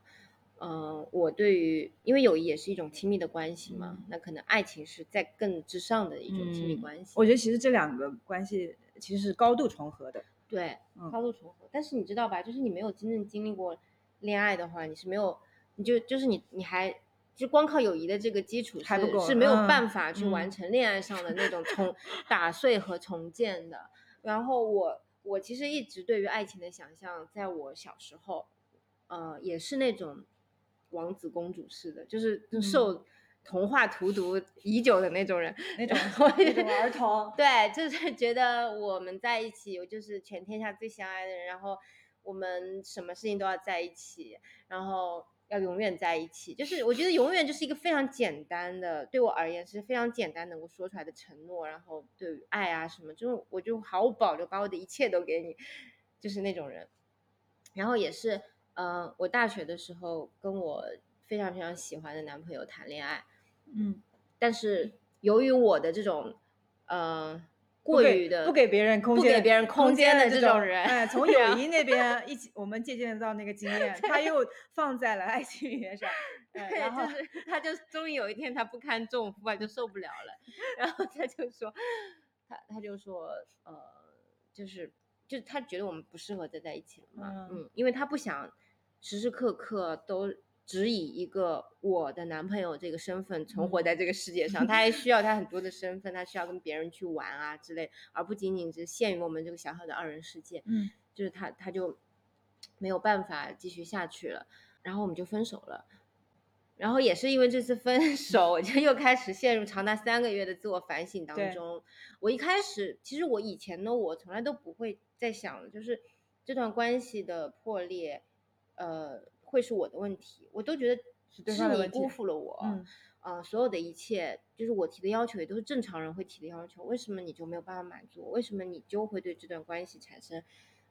呃，我对于因为友谊也是一种亲密的关系嘛，那可能爱情是在更之上的一种亲密嗯关系。我觉得其实这两个关系其实是高度重合的。对，嗯高度重合。但是你知道吧，就是你没有真正经历过恋爱的话，你是没有，你就就是你你还就光靠友谊的这个基础还不够是是没有嗯办法去完嗯成恋爱上的那种重 打碎和重建的。然后我我其实一直对于爱情的想象，在我小时候，呃，也是那种王子公主式的，就是受童话荼毒已久的那种人，那种那种儿童，对，就是觉得我们在一起，我就是全天下最相爱的人，然后我们什么事情都要在一起，然后要永远在一起。就是我觉得永远就是一个非常简单的，对我而言是非常简单能够说出来的承诺。然后对于爱啊什么，就是我就毫无保留把我的一切都给你，就是那种人。然后也是，呃，我大学的时候跟我非常非常喜欢的男朋友谈恋爱，嗯，但是由于我的这种呃不给过于的不给别人空间不，给别人空间的的这这种人哎，从 友谊那边一起，我们借鉴到那个经验，他又放在了爱情里面上，哎对，然后就是他就终于有一天他不堪重负啊，就受不了了，然后他就说，他他就说，呃，就是就是他觉得我们不适合再在一起了嘛，嗯嗯，因为他不想时时刻刻都只以一个我的男朋友这个身份存活嗯在这个世界上，他还需 要他很多的身份，他需要跟别人去玩啊之类，而不仅仅只限于我们这个小小的二人世界，嗯就是他他就没有办法继续下去了，然后我们就分手了。然后也是因为这次分 手，我就又开始陷入长达三个月的自我反省当中。我一开始，其实我以前呢，我从来都不会在想，就是这段关系的破裂，呃，会是我的问题。我都觉得是你辜负了我，嗯呃，所有的一切，就是我提的要求，也都是正常人会提的要求。为什么你就没有办法满足我？为什么你就会对这段关系产生，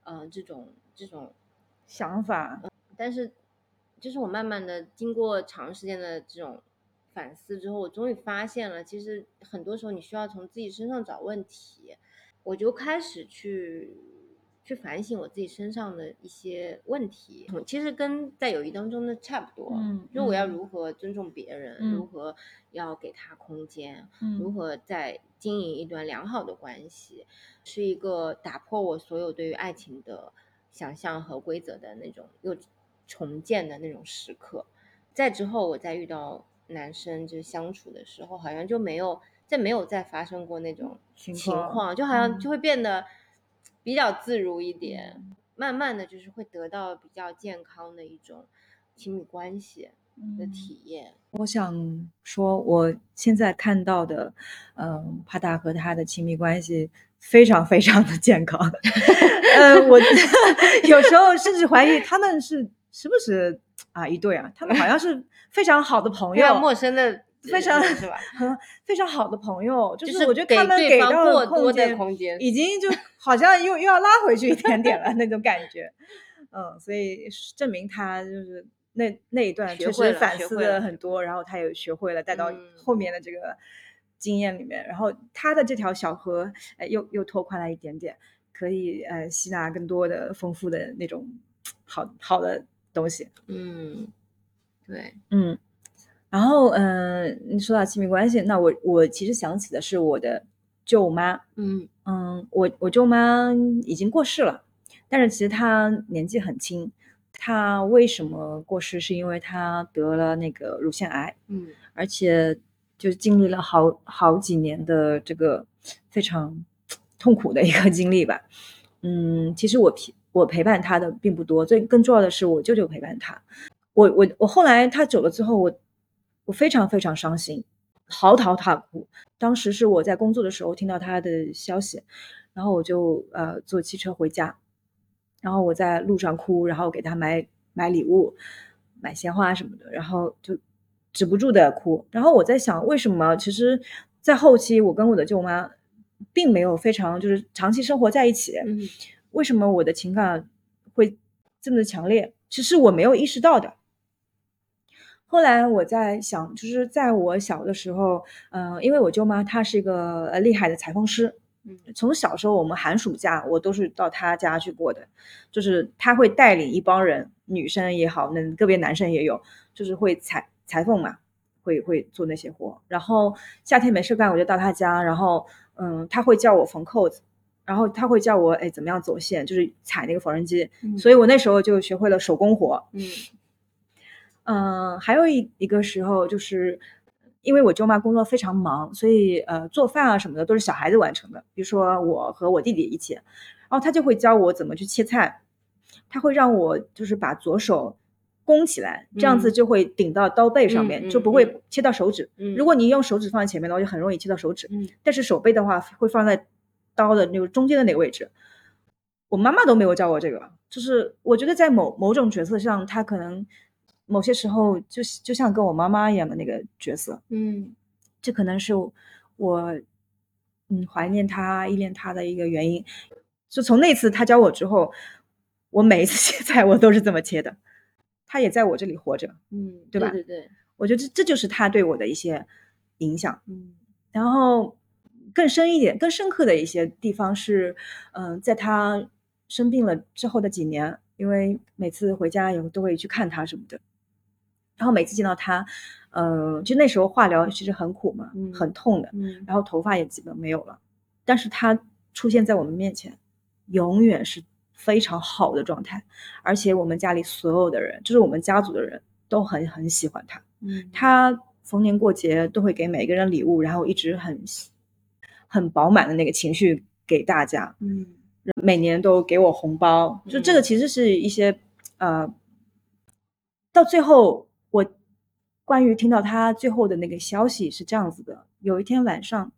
呃，这种这种想法，但是，就是我慢慢的经过长时间的这种反思之后，我终于发现了，其实很多时候你需要从自己身上找问题。我就开始去去反省我自己身上的一些问题，嗯其实跟在友谊当中的差不多。嗯就我要嗯如何尊重别人，嗯如何要给他空间，如嗯何在经营一段良好的关系，是一个打破我所有对于爱情的想象和规则的那种又重建的那种时刻。在之后，我再遇到男生就是相处的时候，好像就没有再没有再发生过那种情情况况，就好像嗯就会变得比较自如一点，慢慢的就是会得到比较健康的一种亲密关系的嗯体验。我想说，我现在看到的，嗯，帕达和他的亲密关系非常非常的健康。呃，我 有时候甚至怀疑他们是是不是啊一对啊？他们好像是非常好的朋非常友，陌生的非常是吧？很非常好的朋友。就就是我觉得他们给到的空过多的间空间已经就好像又又要拉回去一点点了 那种感觉。嗯，所以证明他就是那那一段确实反思了学会了很多，然后他也学会了带到嗯后面的这个经验里面，然后他的这条小河，呃，又又拓宽了一点点，可以呃吸纳更多的丰富的那种好好的东西。嗯，对，嗯，然后嗯、呃，你说到亲密关系，那我我其实想起的是我的舅妈，嗯嗯，我我舅妈已经过世了，但是其实她年纪很轻。她为什么过世？是因为她得了那个乳腺癌，嗯而且就经历了好好几年的这个非常痛苦的一个经历吧。嗯，其实我陪我陪伴她的并不多，最更重要的是我舅舅陪伴她。我我我后来她走了之后，我我非常非常伤心，嚎啕大哭。当时是我在工作的时候听到他的消息，然后我就呃坐汽车回家，然后我在路上哭，然后给他买买礼物，买鲜花什么的，然后就止不住的哭。然后我在想，为什么其实，在后期我跟我的舅妈并没有非常就是长期生活在一起，嗯为什么我的情感会这么的强烈？其实我没有意识到的。后来我在想，就是在我小的时候，嗯、因为我舅妈她是一个呃厉害的裁缝师，嗯从小时候我们寒暑假我都是到她家去过的，就是她会带领一帮人，女生也好，那个别男生也有，就是会裁裁缝嘛，会会做那些活。然后夏天没事干，我就到她家，然后嗯，她会叫我缝扣子。然后她会叫我，哎，怎么样走线，就是踩那个缝纫机。嗯所以我那时候就学会了手工活。嗯嗯，还有一一个时候，就是因为我舅妈工作非常忙，所以呃做饭啊什么的都是小孩子完成的。比如说我和我弟弟一起，然后他就会教我怎么去切菜，他会让我就是把左手弓起来，这样子嗯就会顶到刀背上面，就不会切到手指。嗯如果你用手指放在前面的话，就很容易切到手指。嗯但是手背的话会放在刀的那个中间的那个位置。我妈妈都没有教我这个，就是我觉得在某某种角色上，她可能某些时候就是就像跟我妈妈一样的那个角色，嗯这可能是我嗯怀念他、依恋他的一个原因。就从那次他教我之后，我每一次切菜我都是这么切的，他也在我这里活着。嗯，对吧对对，我觉得这这就是他对我的一些影响。嗯然后更深一点、更深刻的一些地方是，嗯、在他生病了之后的几年，因为每次回家也都会去看他什么的，然后每次见到他，呃，就那时候化疗其实很苦嘛，嗯很痛的，嗯然后头发也基本没有了，但是他出现在我们面前，永远是非常好的状态，而且我们家里所有的人，就是我们家族的人都很很喜欢他。嗯。他逢年过节都会给每个人礼物，然后一直很很饱满的那个情绪给大家，嗯。每年都给我红包，就这个嗯。其实是一些、呃，到最后我关于听到他最后的那个消息是这样子的：有一天晚上，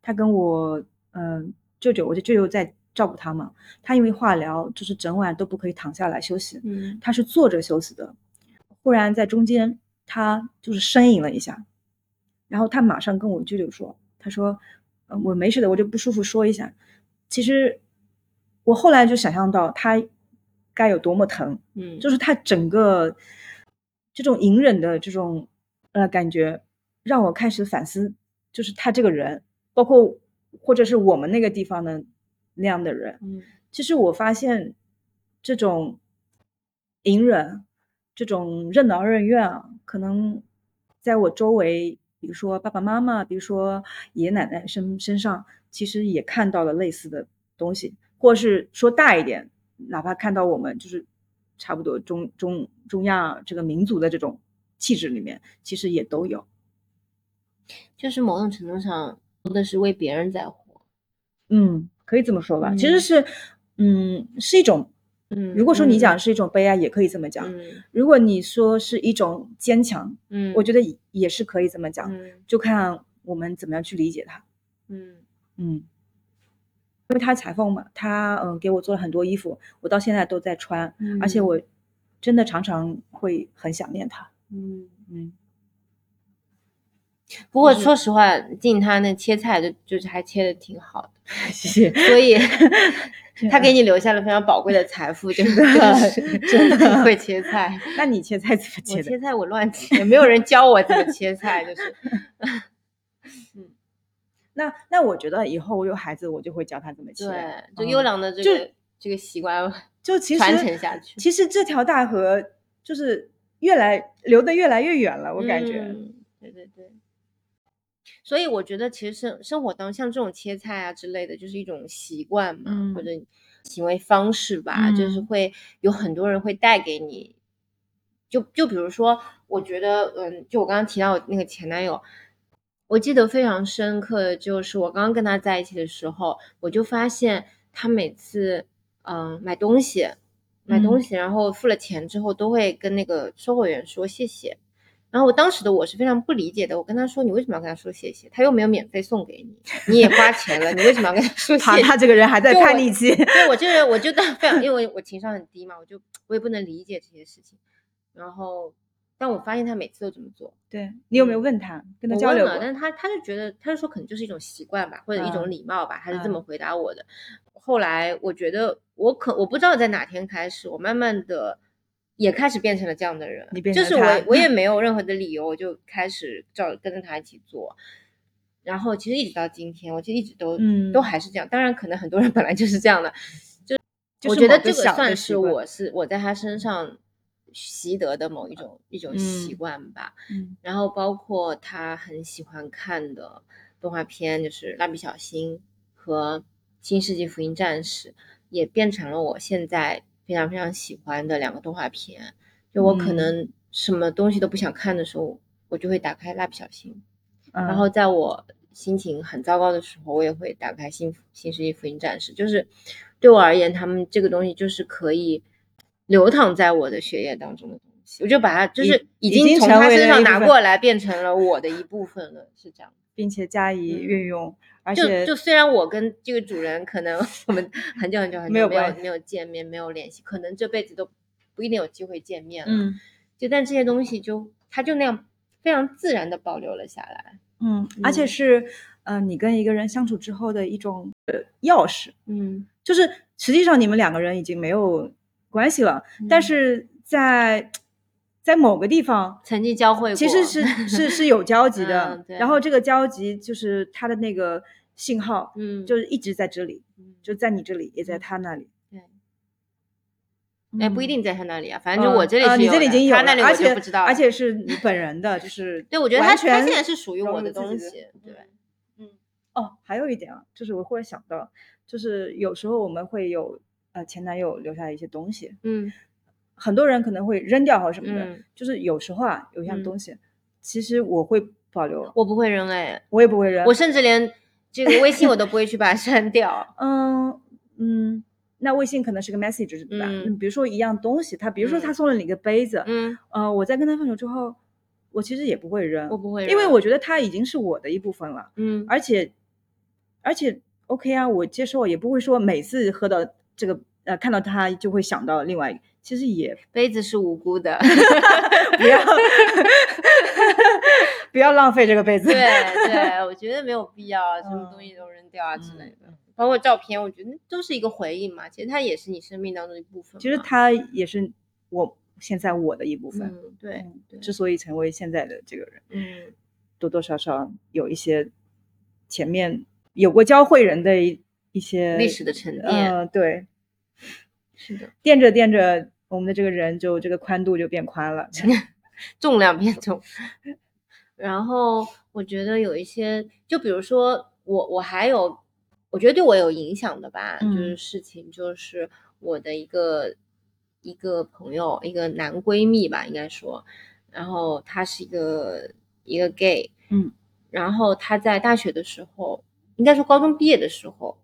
他跟我嗯、舅舅，我的舅舅在照顾他嘛，他因为化疗就是整晚都不可以躺下来休息，嗯。他是坐着休息的，忽然在中间他就是呻吟了一下，然后他马上跟我舅舅说，他说，呃，我没事的，我就不舒服说一下。其实我后来就想象到他该有多么疼，嗯，就是他整个这种隐忍的这种呃感觉，让我开始反思，就是他这个人，包括或者是我们那个地方的那样的人，嗯。其实我发现这种隐忍、这种任劳任怨啊，可能在我周围，比如说爸爸妈妈，比如说爷爷奶奶身身上，其实也看到了类似的东西，或是说大一点，哪怕看到我们就是差不多中中中亚这个民族的这种气质里面，其实也都有。就是某种程度上活的是为别人在活。嗯，可以这么说吧。其实嗯是，嗯，是一种。嗯，如果说你讲嗯是一种悲哀，也可以这么讲。嗯如果你说是一种坚强，嗯，我觉得也也是可以这么讲，嗯就看我们怎么样去理解它。嗯嗯，因为他裁缝嘛，他嗯、呃给我做了很多衣服，我到现在都在穿，嗯，而且我真的常常会很想念他。嗯。嗯，不过说实话，进他那切菜就就是还切的挺好的，谢谢。所以 他给你留下了非常宝贵的财富，就是的 真的会切菜。那你切菜怎么切的？切菜我乱切，也没有人教我怎么切菜，就是那那我觉得以后我有孩子，我就会教他怎么切。对，就嗯优良的这就个这个习惯就其实传承下去。其实这条大河就是越来流的越来越远了，我感觉。嗯对对对。所以我觉得，其实生生活当中像这种切菜啊之类的，就是一种习惯嘛，嗯或者行为方式吧，就是嗯会有很多人会带给你。就就比如说，我觉得，嗯，就我刚刚提到那个前男友，我记得非常深刻的就是我刚刚跟他在一起的时候，我就发现他每次，嗯、买东西，买东嗯西，然后付了钱之后，都会跟那个售货员说谢谢。然后我当时的我是非常不理解的，我跟他说：“你为什么要跟他说谢谢？他又没有免费送给你，你也花钱了，你为什么要跟他说谢谢？”他他这个人还在叛逆期。对我这个人，我就当非常，因为我我情商很低嘛，我就我也不能理解这些事情。然后，但我发现他每次都这么做，对你有没有问他，跟他我问了，交流过？但是他他就觉得，他就说可能就是一种习惯吧，或者一种嗯礼貌吧，他是这么嗯回答我的。后来我觉得我可我不知道在哪天开始，我慢慢的也开始变成了这样的人。你变就是我我也 没有任何的理由，我就开始照跟着他一起做。然后其实一直到今天，我其实一直都、嗯都还是这样。当然，可能很多人本来就是这样的，就我觉得这个算是我是我在他身上习得的某一种一种习嗯惯吧。嗯然后包括他很喜欢看的动画片，就是《蜡笔小新》和《新世纪福音战士》，也变成了我现在非常非常喜欢的两个动画片。就我可嗯能什么东西都不想看的时候，我就会打开《蜡笔小新》，嗯然后在我心情很糟糕的时候，我也会打开新《新世纪福音战士》。就是对我而言，他们这个东西就是可以流淌在我的血液当中的东西，我就把它就是已已经从他身上拿过来，变成了我的一部分了，是这样。并且加以嗯运用，而就且就虽然我跟这个主人可能我们很久很久很久没有没有没有见面，没有联系，可能这辈子都不一定有机会见面了。嗯就但这些东西就它就那样非常自然的保留了下来。嗯，而且嗯是呃你跟一个人相处之后的一种呃钥匙，嗯，就是实际上你们两个人已经没有关系了，但嗯是在在某个地方。曾经交汇过，其实是是是有交集的，嗯然后这个交集就是它的那个信号，嗯，就是一直在这里，嗯就在你这里，也在嗯他那里。对。哎，不一嗯定在他那里啊，反正就我这里是有的这里已经有了，他那里我而且就不知道了。而且是你本人的，就 是对，我觉得他他现在是属于我的东西，对，嗯，哦，还有一点啊，就是我忽然想到，就是有时候我们会有呃前男友留下的一些东西，嗯很多人可能会扔掉或什么的，嗯，就是有时候啊有一样嗯东西，其实我会保留，我不会扔哎，我也不会扔。我甚至连这个微信我都不会去把它删掉。嗯嗯，那微信可能是个 message 对吧？嗯比如说一样东西，他比如说他嗯送了你一个杯子，嗯，呃，我在跟他分手之后，我其实也不会扔，我不会扔，因为我觉得他已经是我的一部分了。嗯而且而且 OK 啊，我接受，也不会说每次喝到这个呃看到它就会想到另外一个，其实也杯子是无辜的，不要 不要浪费这个杯子。对 对，我觉得没有必要什么东西都扔掉啊之类的。包括照片，我觉得都是一个回忆嘛，其实它也是你生命当中一部分。其实它也是我现在我的一部分。嗯，对嗯对，之所以成为现在的这个人，嗯多多少少有一些前面有过教会人的一一些历史的沉淀呃，对，是的，垫着垫着，我们的这个人就这个宽度就变宽了。重量变重。然后我觉得有一些，就比如说我我还有，我觉得对我有影响的吧，就是嗯事情，就是我的一个一个朋友，一个男闺蜜吧，应该说，然后他是一个一个 gay，嗯，然后他在大学的时候，应该说高中毕业的时候，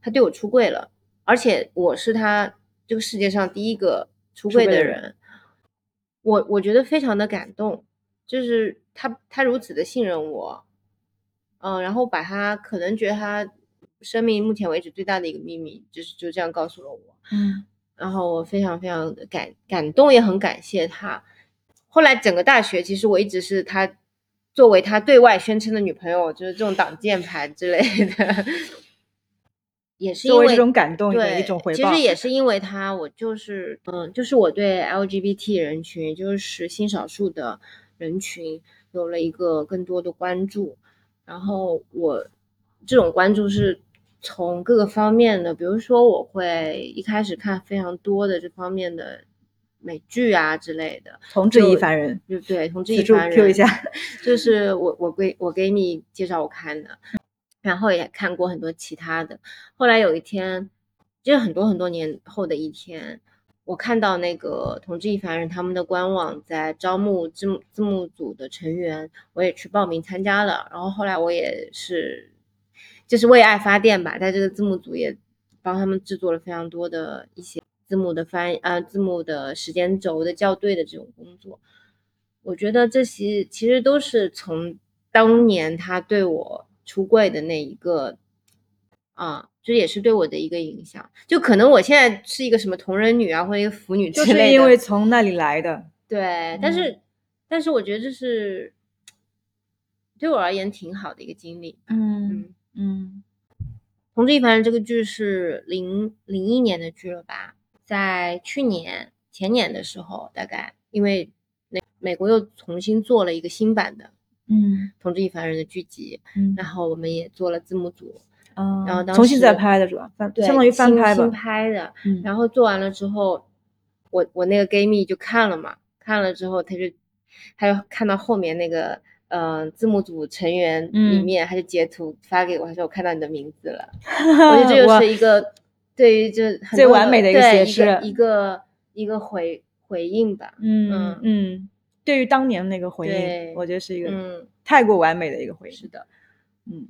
他对我出柜了，而且我是他这个世界上第一个出柜的人，我我觉得非常的感动，就是他他如此的信任我，嗯、然后把他可能觉得他生命目前为止最大的一个秘密，就是就这样告诉了我，嗯。然后我非常非常的感感动，也很感谢他。后来整个大学，其实我一直是他作为他对外宣称的女朋友，就是这种挡箭牌之类的，也是因为这种感动的对一种回报。其实也。是因为他，我就是嗯，就是我对 LGBT 人群，也就是性少数的人群有了一个更多的关注，然后我这种关注是从各个方面的，比如说我会一开始看非常多的这方面的美剧啊之类的，同志一就凡人，就对同志一凡 Q 一人，下，这是我我闺我闺蜜介绍我看的，然后也看过很多其他的。后来有一天，就是很多很多年后的一天，我看到那个同志一凡人他们的官网在招募字幕字幕组的成员，我也去报名参加了。然后后来我也是，就是为爱发电吧，在这个字幕组也帮他们制作了非常多的一些字幕的翻呃字幕的时间轴的校对的这种工作。我觉得这些其实都是从当年他对我出柜的那一个啊，这也是对我的一个影响。就可能我现在是一个什么同人女啊，或者一个腐女之就类的，是因为从那里来的。对，但是、但是我觉得这是对我而言挺好的一个经历。嗯嗯，嗯同志一凡人这个剧是零零一年的剧了吧？在去年前年的时候，大概因为那美国又重新做了一个新版的《嗯同志亦凡人》的剧集，嗯然后我们也做了字幕组，嗯然后当重新再拍的是吧？翻对，相当于翻拍吧新。拍的。嗯然后做完了之后，我我那个 gay 蜜就看了嘛，看了之后他就他就看到后面那个呃字幕组成员里嗯面，他就截图发给我，他说我看到你的名字了。我觉得这就是一个对于这很多最完美的一个解释一个一个一个回回应吧。嗯嗯嗯，对于当年那个回对应，我觉得是一个嗯，太过完美的一个回应。是的，嗯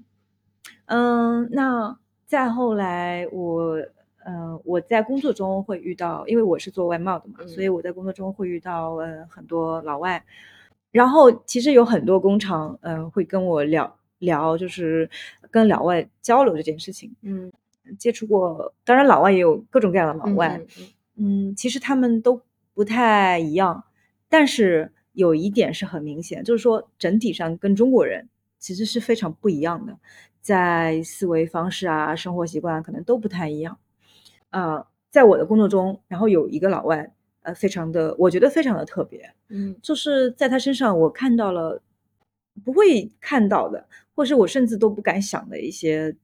嗯，那再后来我。呃，我在工作中会遇到，因为我是做外贸的嘛，所以嗯我在工作中会遇到呃很多老外，然后其实有很多工厂，呃，会跟我聊聊，就是跟老外交流这件事情。嗯，接触过，当然老外也有各种各样的老嗯外，嗯嗯嗯，其实他们都不太一样，但是有一点是很明显，就是说整体上跟中国人其实是非常不一样的，在思维方式啊、生活习惯可能都不太一样。呃，在我的工作中，然后有一个老外，呃，非常的，我觉得非常的特别，嗯就是在他身上我看到了不会看到的，或是我甚至都不敢想的一些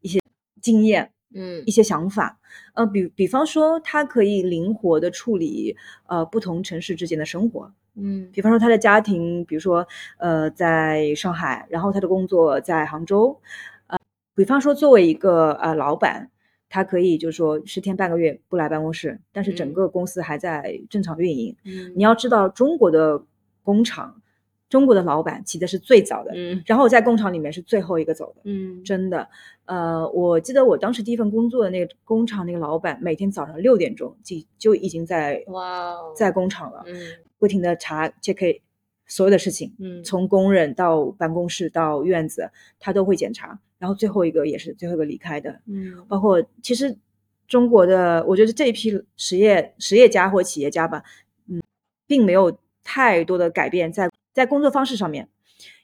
一些经验。嗯一些想法，呃，比比方说，他可以灵活的处理呃不同城市之间的生活，嗯。比方说他的家庭，比如说呃在上海，然后他的工作在杭州，呃，比方说作为一个呃老板，他可以就是说十天半个月不来办公室，但是整嗯。个公司还在正常运营。嗯，你要知道，中国的工厂，中国的老板起的是最早的，嗯。然后在工厂里面是最后一个走的。嗯。真的，呃，我记得我当时第一份工作的那个工厂那个老板，每天早上六点钟就就已经在哇哦在工厂了，嗯不停的查 check 所有的事情，嗯从工人到办公室到院子，他都会检查。然后最后一个也是最后一个离开的，嗯包括其实中国的，我觉得这一批实业实业家或企业家吧，嗯，并没有太多的改变在在工作方式上面，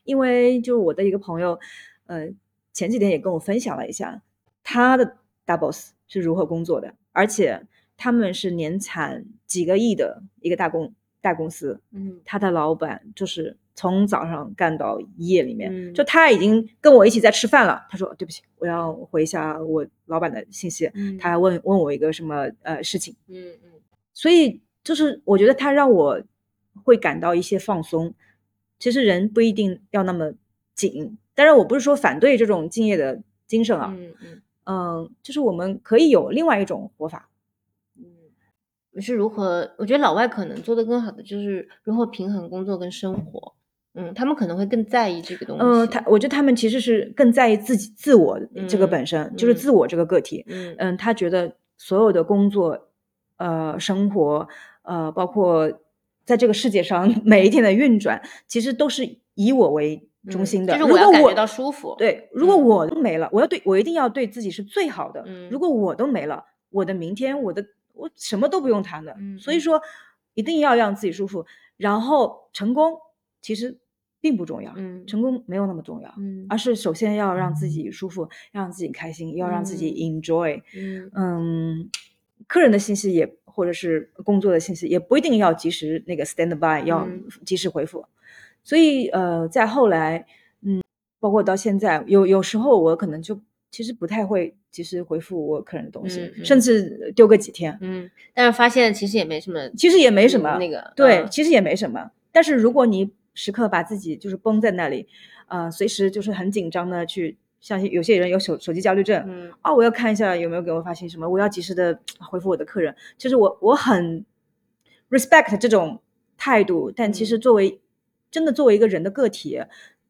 因为就是我的一个朋友，呃，前几天也跟我分享了一下他的大 boss 是如何工作的，而且他们是年产几个亿的一个大公大公司，嗯他的老板就是从早上干到夜里面，嗯就他已经跟我一起在吃饭了。他说：“对不起，我要回一下我老板的信息。嗯他还问问我一个什么呃事情，嗯嗯所以就是我觉得他让我会感到一些放松。其实人不一定要那么紧，当然我不是说反对这种敬业的精神啊，嗯嗯嗯，就是我们可以有另外一种活法。嗯，是如何？我觉得老外可能做的更好的就是如何平衡工作跟生活。嗯，他们可能会更在意这个东西。嗯，他我觉得他们其实是更在意自己自我这个嗯本身，就是嗯自我这个个体。嗯嗯，他觉得所有的工作、呃生活、呃，包括在这个世界上每一天的运转，其实都是以我为中嗯心的。就是如果我我要感觉到舒服。对，如果嗯我都没了，我要对我一定要对自己是最好的。嗯如果我都没了，我的明天，我的我什么都不用谈的。所以说，一定要让自己舒服，然后成功其实并不重要，嗯成功没有那么重要。嗯而是首先要让自己舒服，让自己开心，要让自己嗯 enjoy。嗯嗯，客人的信息也或者是工作的信息也不一定要及时那个 stand by，要嗯及时回复。所以呃，在后来，嗯，包括到现在，有有时候我可能就其实不太会及时回复我客人的东西，甚至丢个几天，嗯，但是发现其实也没什么，其实也没什么。嗯那个对，嗯其实也没什么。但是如果你时刻把自己就是绷在那里，呃，随时就是很紧张的去，像有些人有手手机焦虑症，嗯啊，我要看一下有没有给我发信息什么，我要及时的 回复我的客人。其实我我很 respect 这种态度，但其实嗯作为、真的作为一个人的个体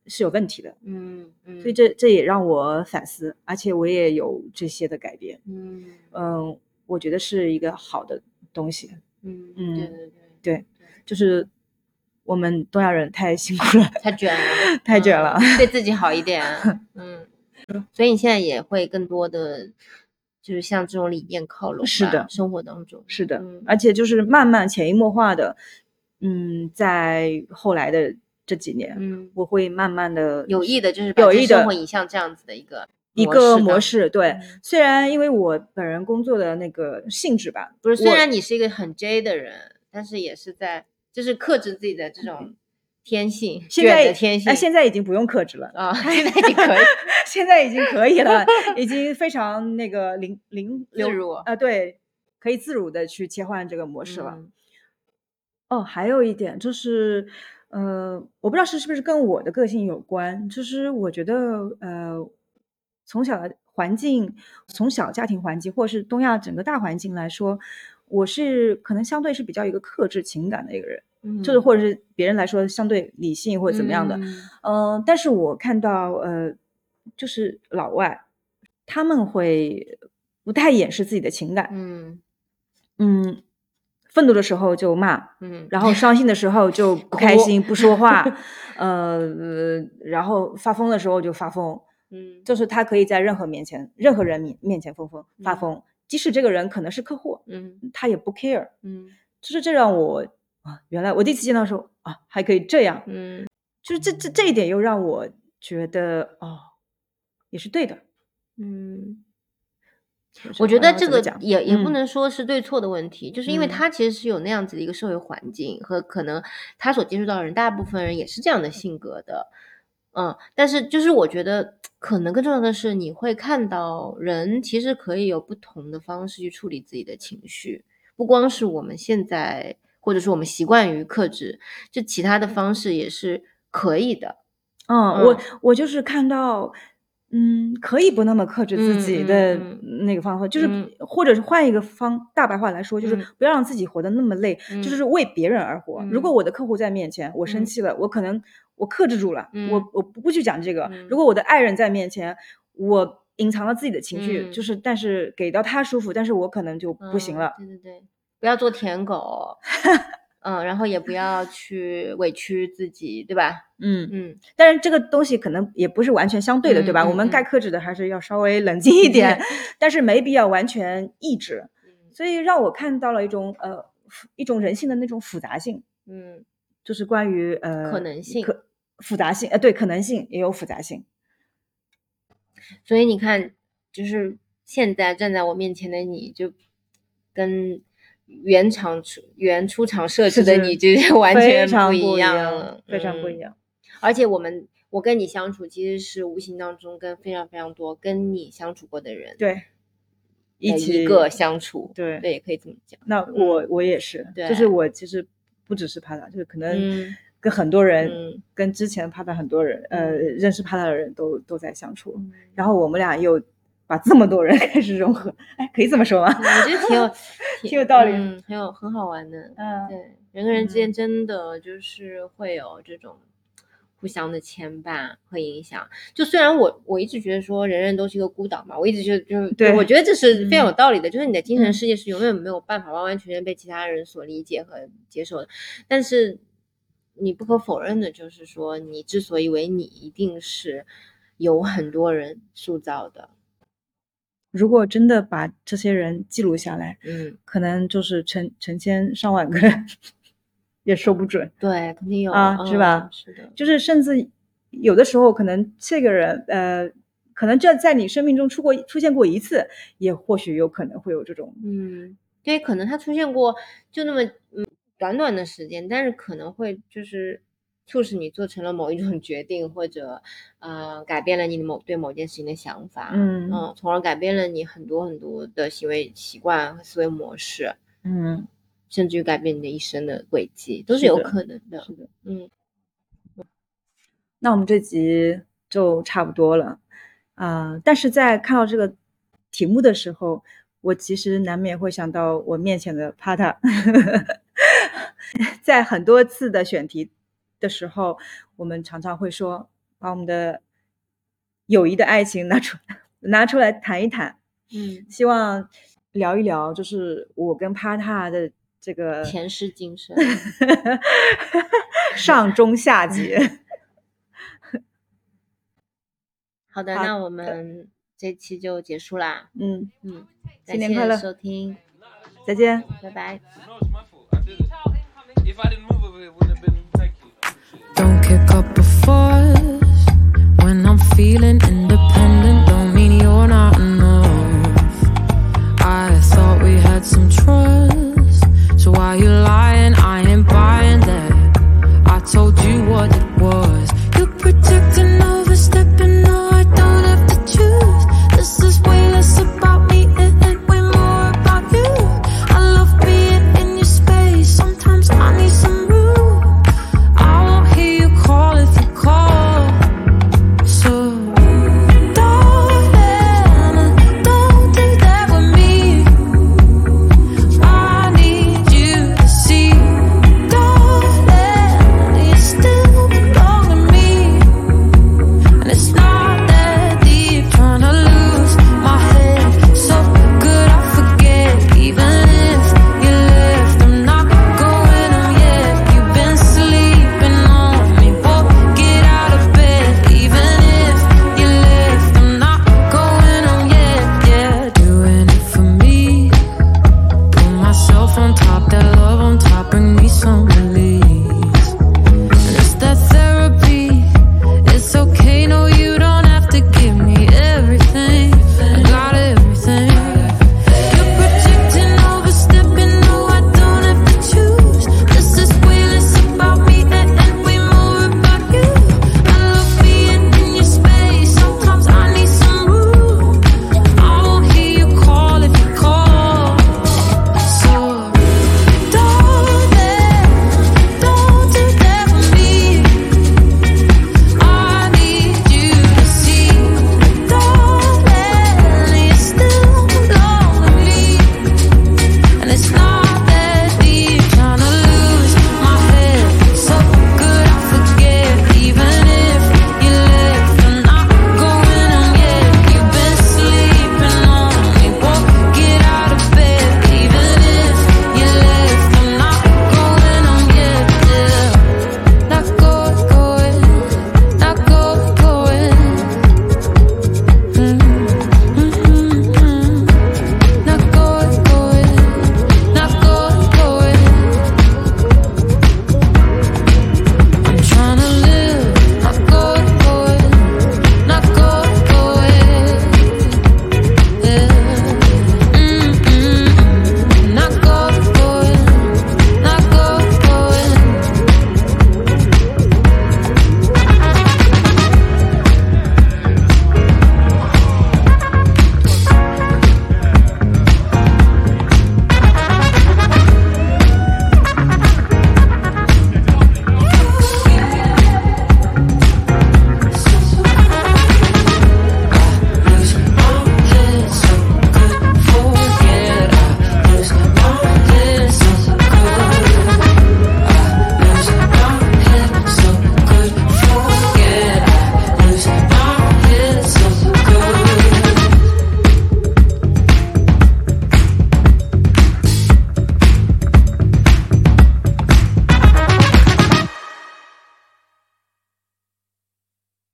是有问题的，嗯嗯，所以这这也让我反思，而且我也有这些的改变。嗯嗯，我觉得是一个好的东西，嗯嗯对对对对，就是我们东亚人太辛苦了，太卷了，太卷了。嗯对自己好一点。嗯，所以你现在也会更多的就是向这种理念靠拢，是的生活当中是的，嗯而且就是慢慢潜移默化的，嗯，在后来的这几年，嗯，我会慢慢的有意的就是有意的生活引向这样子的一个一个模式。对，嗯虽然因为我本人工作的那个性质吧，不是，虽然你是一个很 J 的人，但是也是在就是克制自己的这种天性，现在的天性。哎，现在已经不用克制了。啊，现在已经可以 现在已经可以了，已经非常那个灵灵流自如啊、对，可以自如的去切换这个模式了。嗯哦，还有一点就是，呃，我不知道是是不是跟我的个性有关，就是我觉得，呃，从小的环境，从小家庭环境，或者是东亚整个大环境来说，我是可能相对是比较一个克制情感的一个人，嗯，就是或者是别人来说相对理性或者怎么样的，嗯。嗯、但是我看到呃，就是老外他们会不太掩饰自己的情感，嗯。嗯，愤怒的时候就骂，嗯，然后伤心的时候就 不开心不说话，呃，呃然后发疯的时候就发疯，嗯。就是他可以在任何面前、任何人面面前疯疯发嗯疯，即使这个人可能是客户，嗯他也不 care，嗯。就是这让我啊，原来我第一次见到的时候啊，还可以这样，嗯。就是这这这一点又让我觉得哦，也是对的。嗯。就是我觉得这个也也不嗯。能说是对错的问题，就是因为嗯。他其实是有那样子的一个社会环境和可能他所接触到的人，大部分人也是这样的性格的，嗯，但是就是我觉得可能更重要的是，你会看到人其实可以有不同的方式去处理自己的情绪，不光是我们现在或者说我们习惯于克制，就其他的方式也是可以的，嗯，我嗯。我就是看到，嗯，可以不那么克制自己的嗯那个方法，就是嗯或者是换一个方大白话来说，就是嗯不要让自己活得那么累，就嗯是为别人而活。如果嗯我的客户在面前，我生嗯气了，我可能我克制住了，嗯我我不不去讲这个。嗯如果我的爱人在面前，我隐藏了自己的情绪，嗯就是但是给到他舒服，但是我可能就不行嗯了。对对对，不要做舔狗，嗯，然后也不要去委屈自己，对吧？嗯，嗯，但是这个东西可能也不是完全相对的，对吧？嗯我们嗯该克制的还是要稍微冷静一点，但是没必要完全抑制。所以让我看到了一种呃一种人性的那种复杂性，嗯就是关于呃可能性可复杂性呃对可能性也有复杂性。所以你看，就是现在站在我面前的你，就跟原厂出原出厂设置的你，就 是完全不一样了，非常不一嗯。样。而且我们我跟你相处，其实是无形当中跟非常非常多跟你相处过的人对，一起一个相处，对对，可以这么讲。那我我也是，对就是我其实不只是帕达，就是可能嗯跟很多人，嗯跟之前帕达很多人，呃，嗯认识帕达的人都都在相处，嗯然后我们俩又把这么多人 开始融合，哎，可以这么说吗？嗯我觉得挺有 挺有道理嗯，很有很好玩的。嗯，对，人跟人之间嗯真的就是会有这种互相的牵绊和影响。就虽然我我一直觉得说人人都是一个孤岛嘛，我一直觉得就是对我觉得这是非常有嗯道理的，就是你的精神嗯世界是永远没有办法完完全全被其他人所理解和接受的。但是你不可否认的就是说，你之所以为你，一定是有很多人塑造的。如果真的把这些人记录下来，嗯，可能就是成成千上万个人，也说不准。对，肯定有啊是吧嗯是的，就是甚至有的时候，可能这个人，呃，可能这在你生命中出过出现过一次，也或许有可能会有这种，嗯，对，可能他出现过就那么嗯短短的时间，但是可能会就是促使你做成了某一种决定，或者呃改变了你的某对某件事情的想法，嗯。嗯，从而改变了你很多很多的行为习惯和思维模式，嗯，甚至于改变你的一生的轨迹，都是有可能的。是的。嗯。那我们这集就差不多了，啊、但是在看到这个题目的时候，我其实难免会想到我面前的帕塔，在很多次的选题的时候，我们常常会说，把我们的友谊的爱情拿出 拿出来谈一谈，嗯，希望聊一聊，就是我跟帕塔的这个前世今生。上中下节。好的，那我们这期就结束啦。嗯，嗯，新年快乐收听，再见。拜拜。Don't kick up a fuss when I'm feeling in the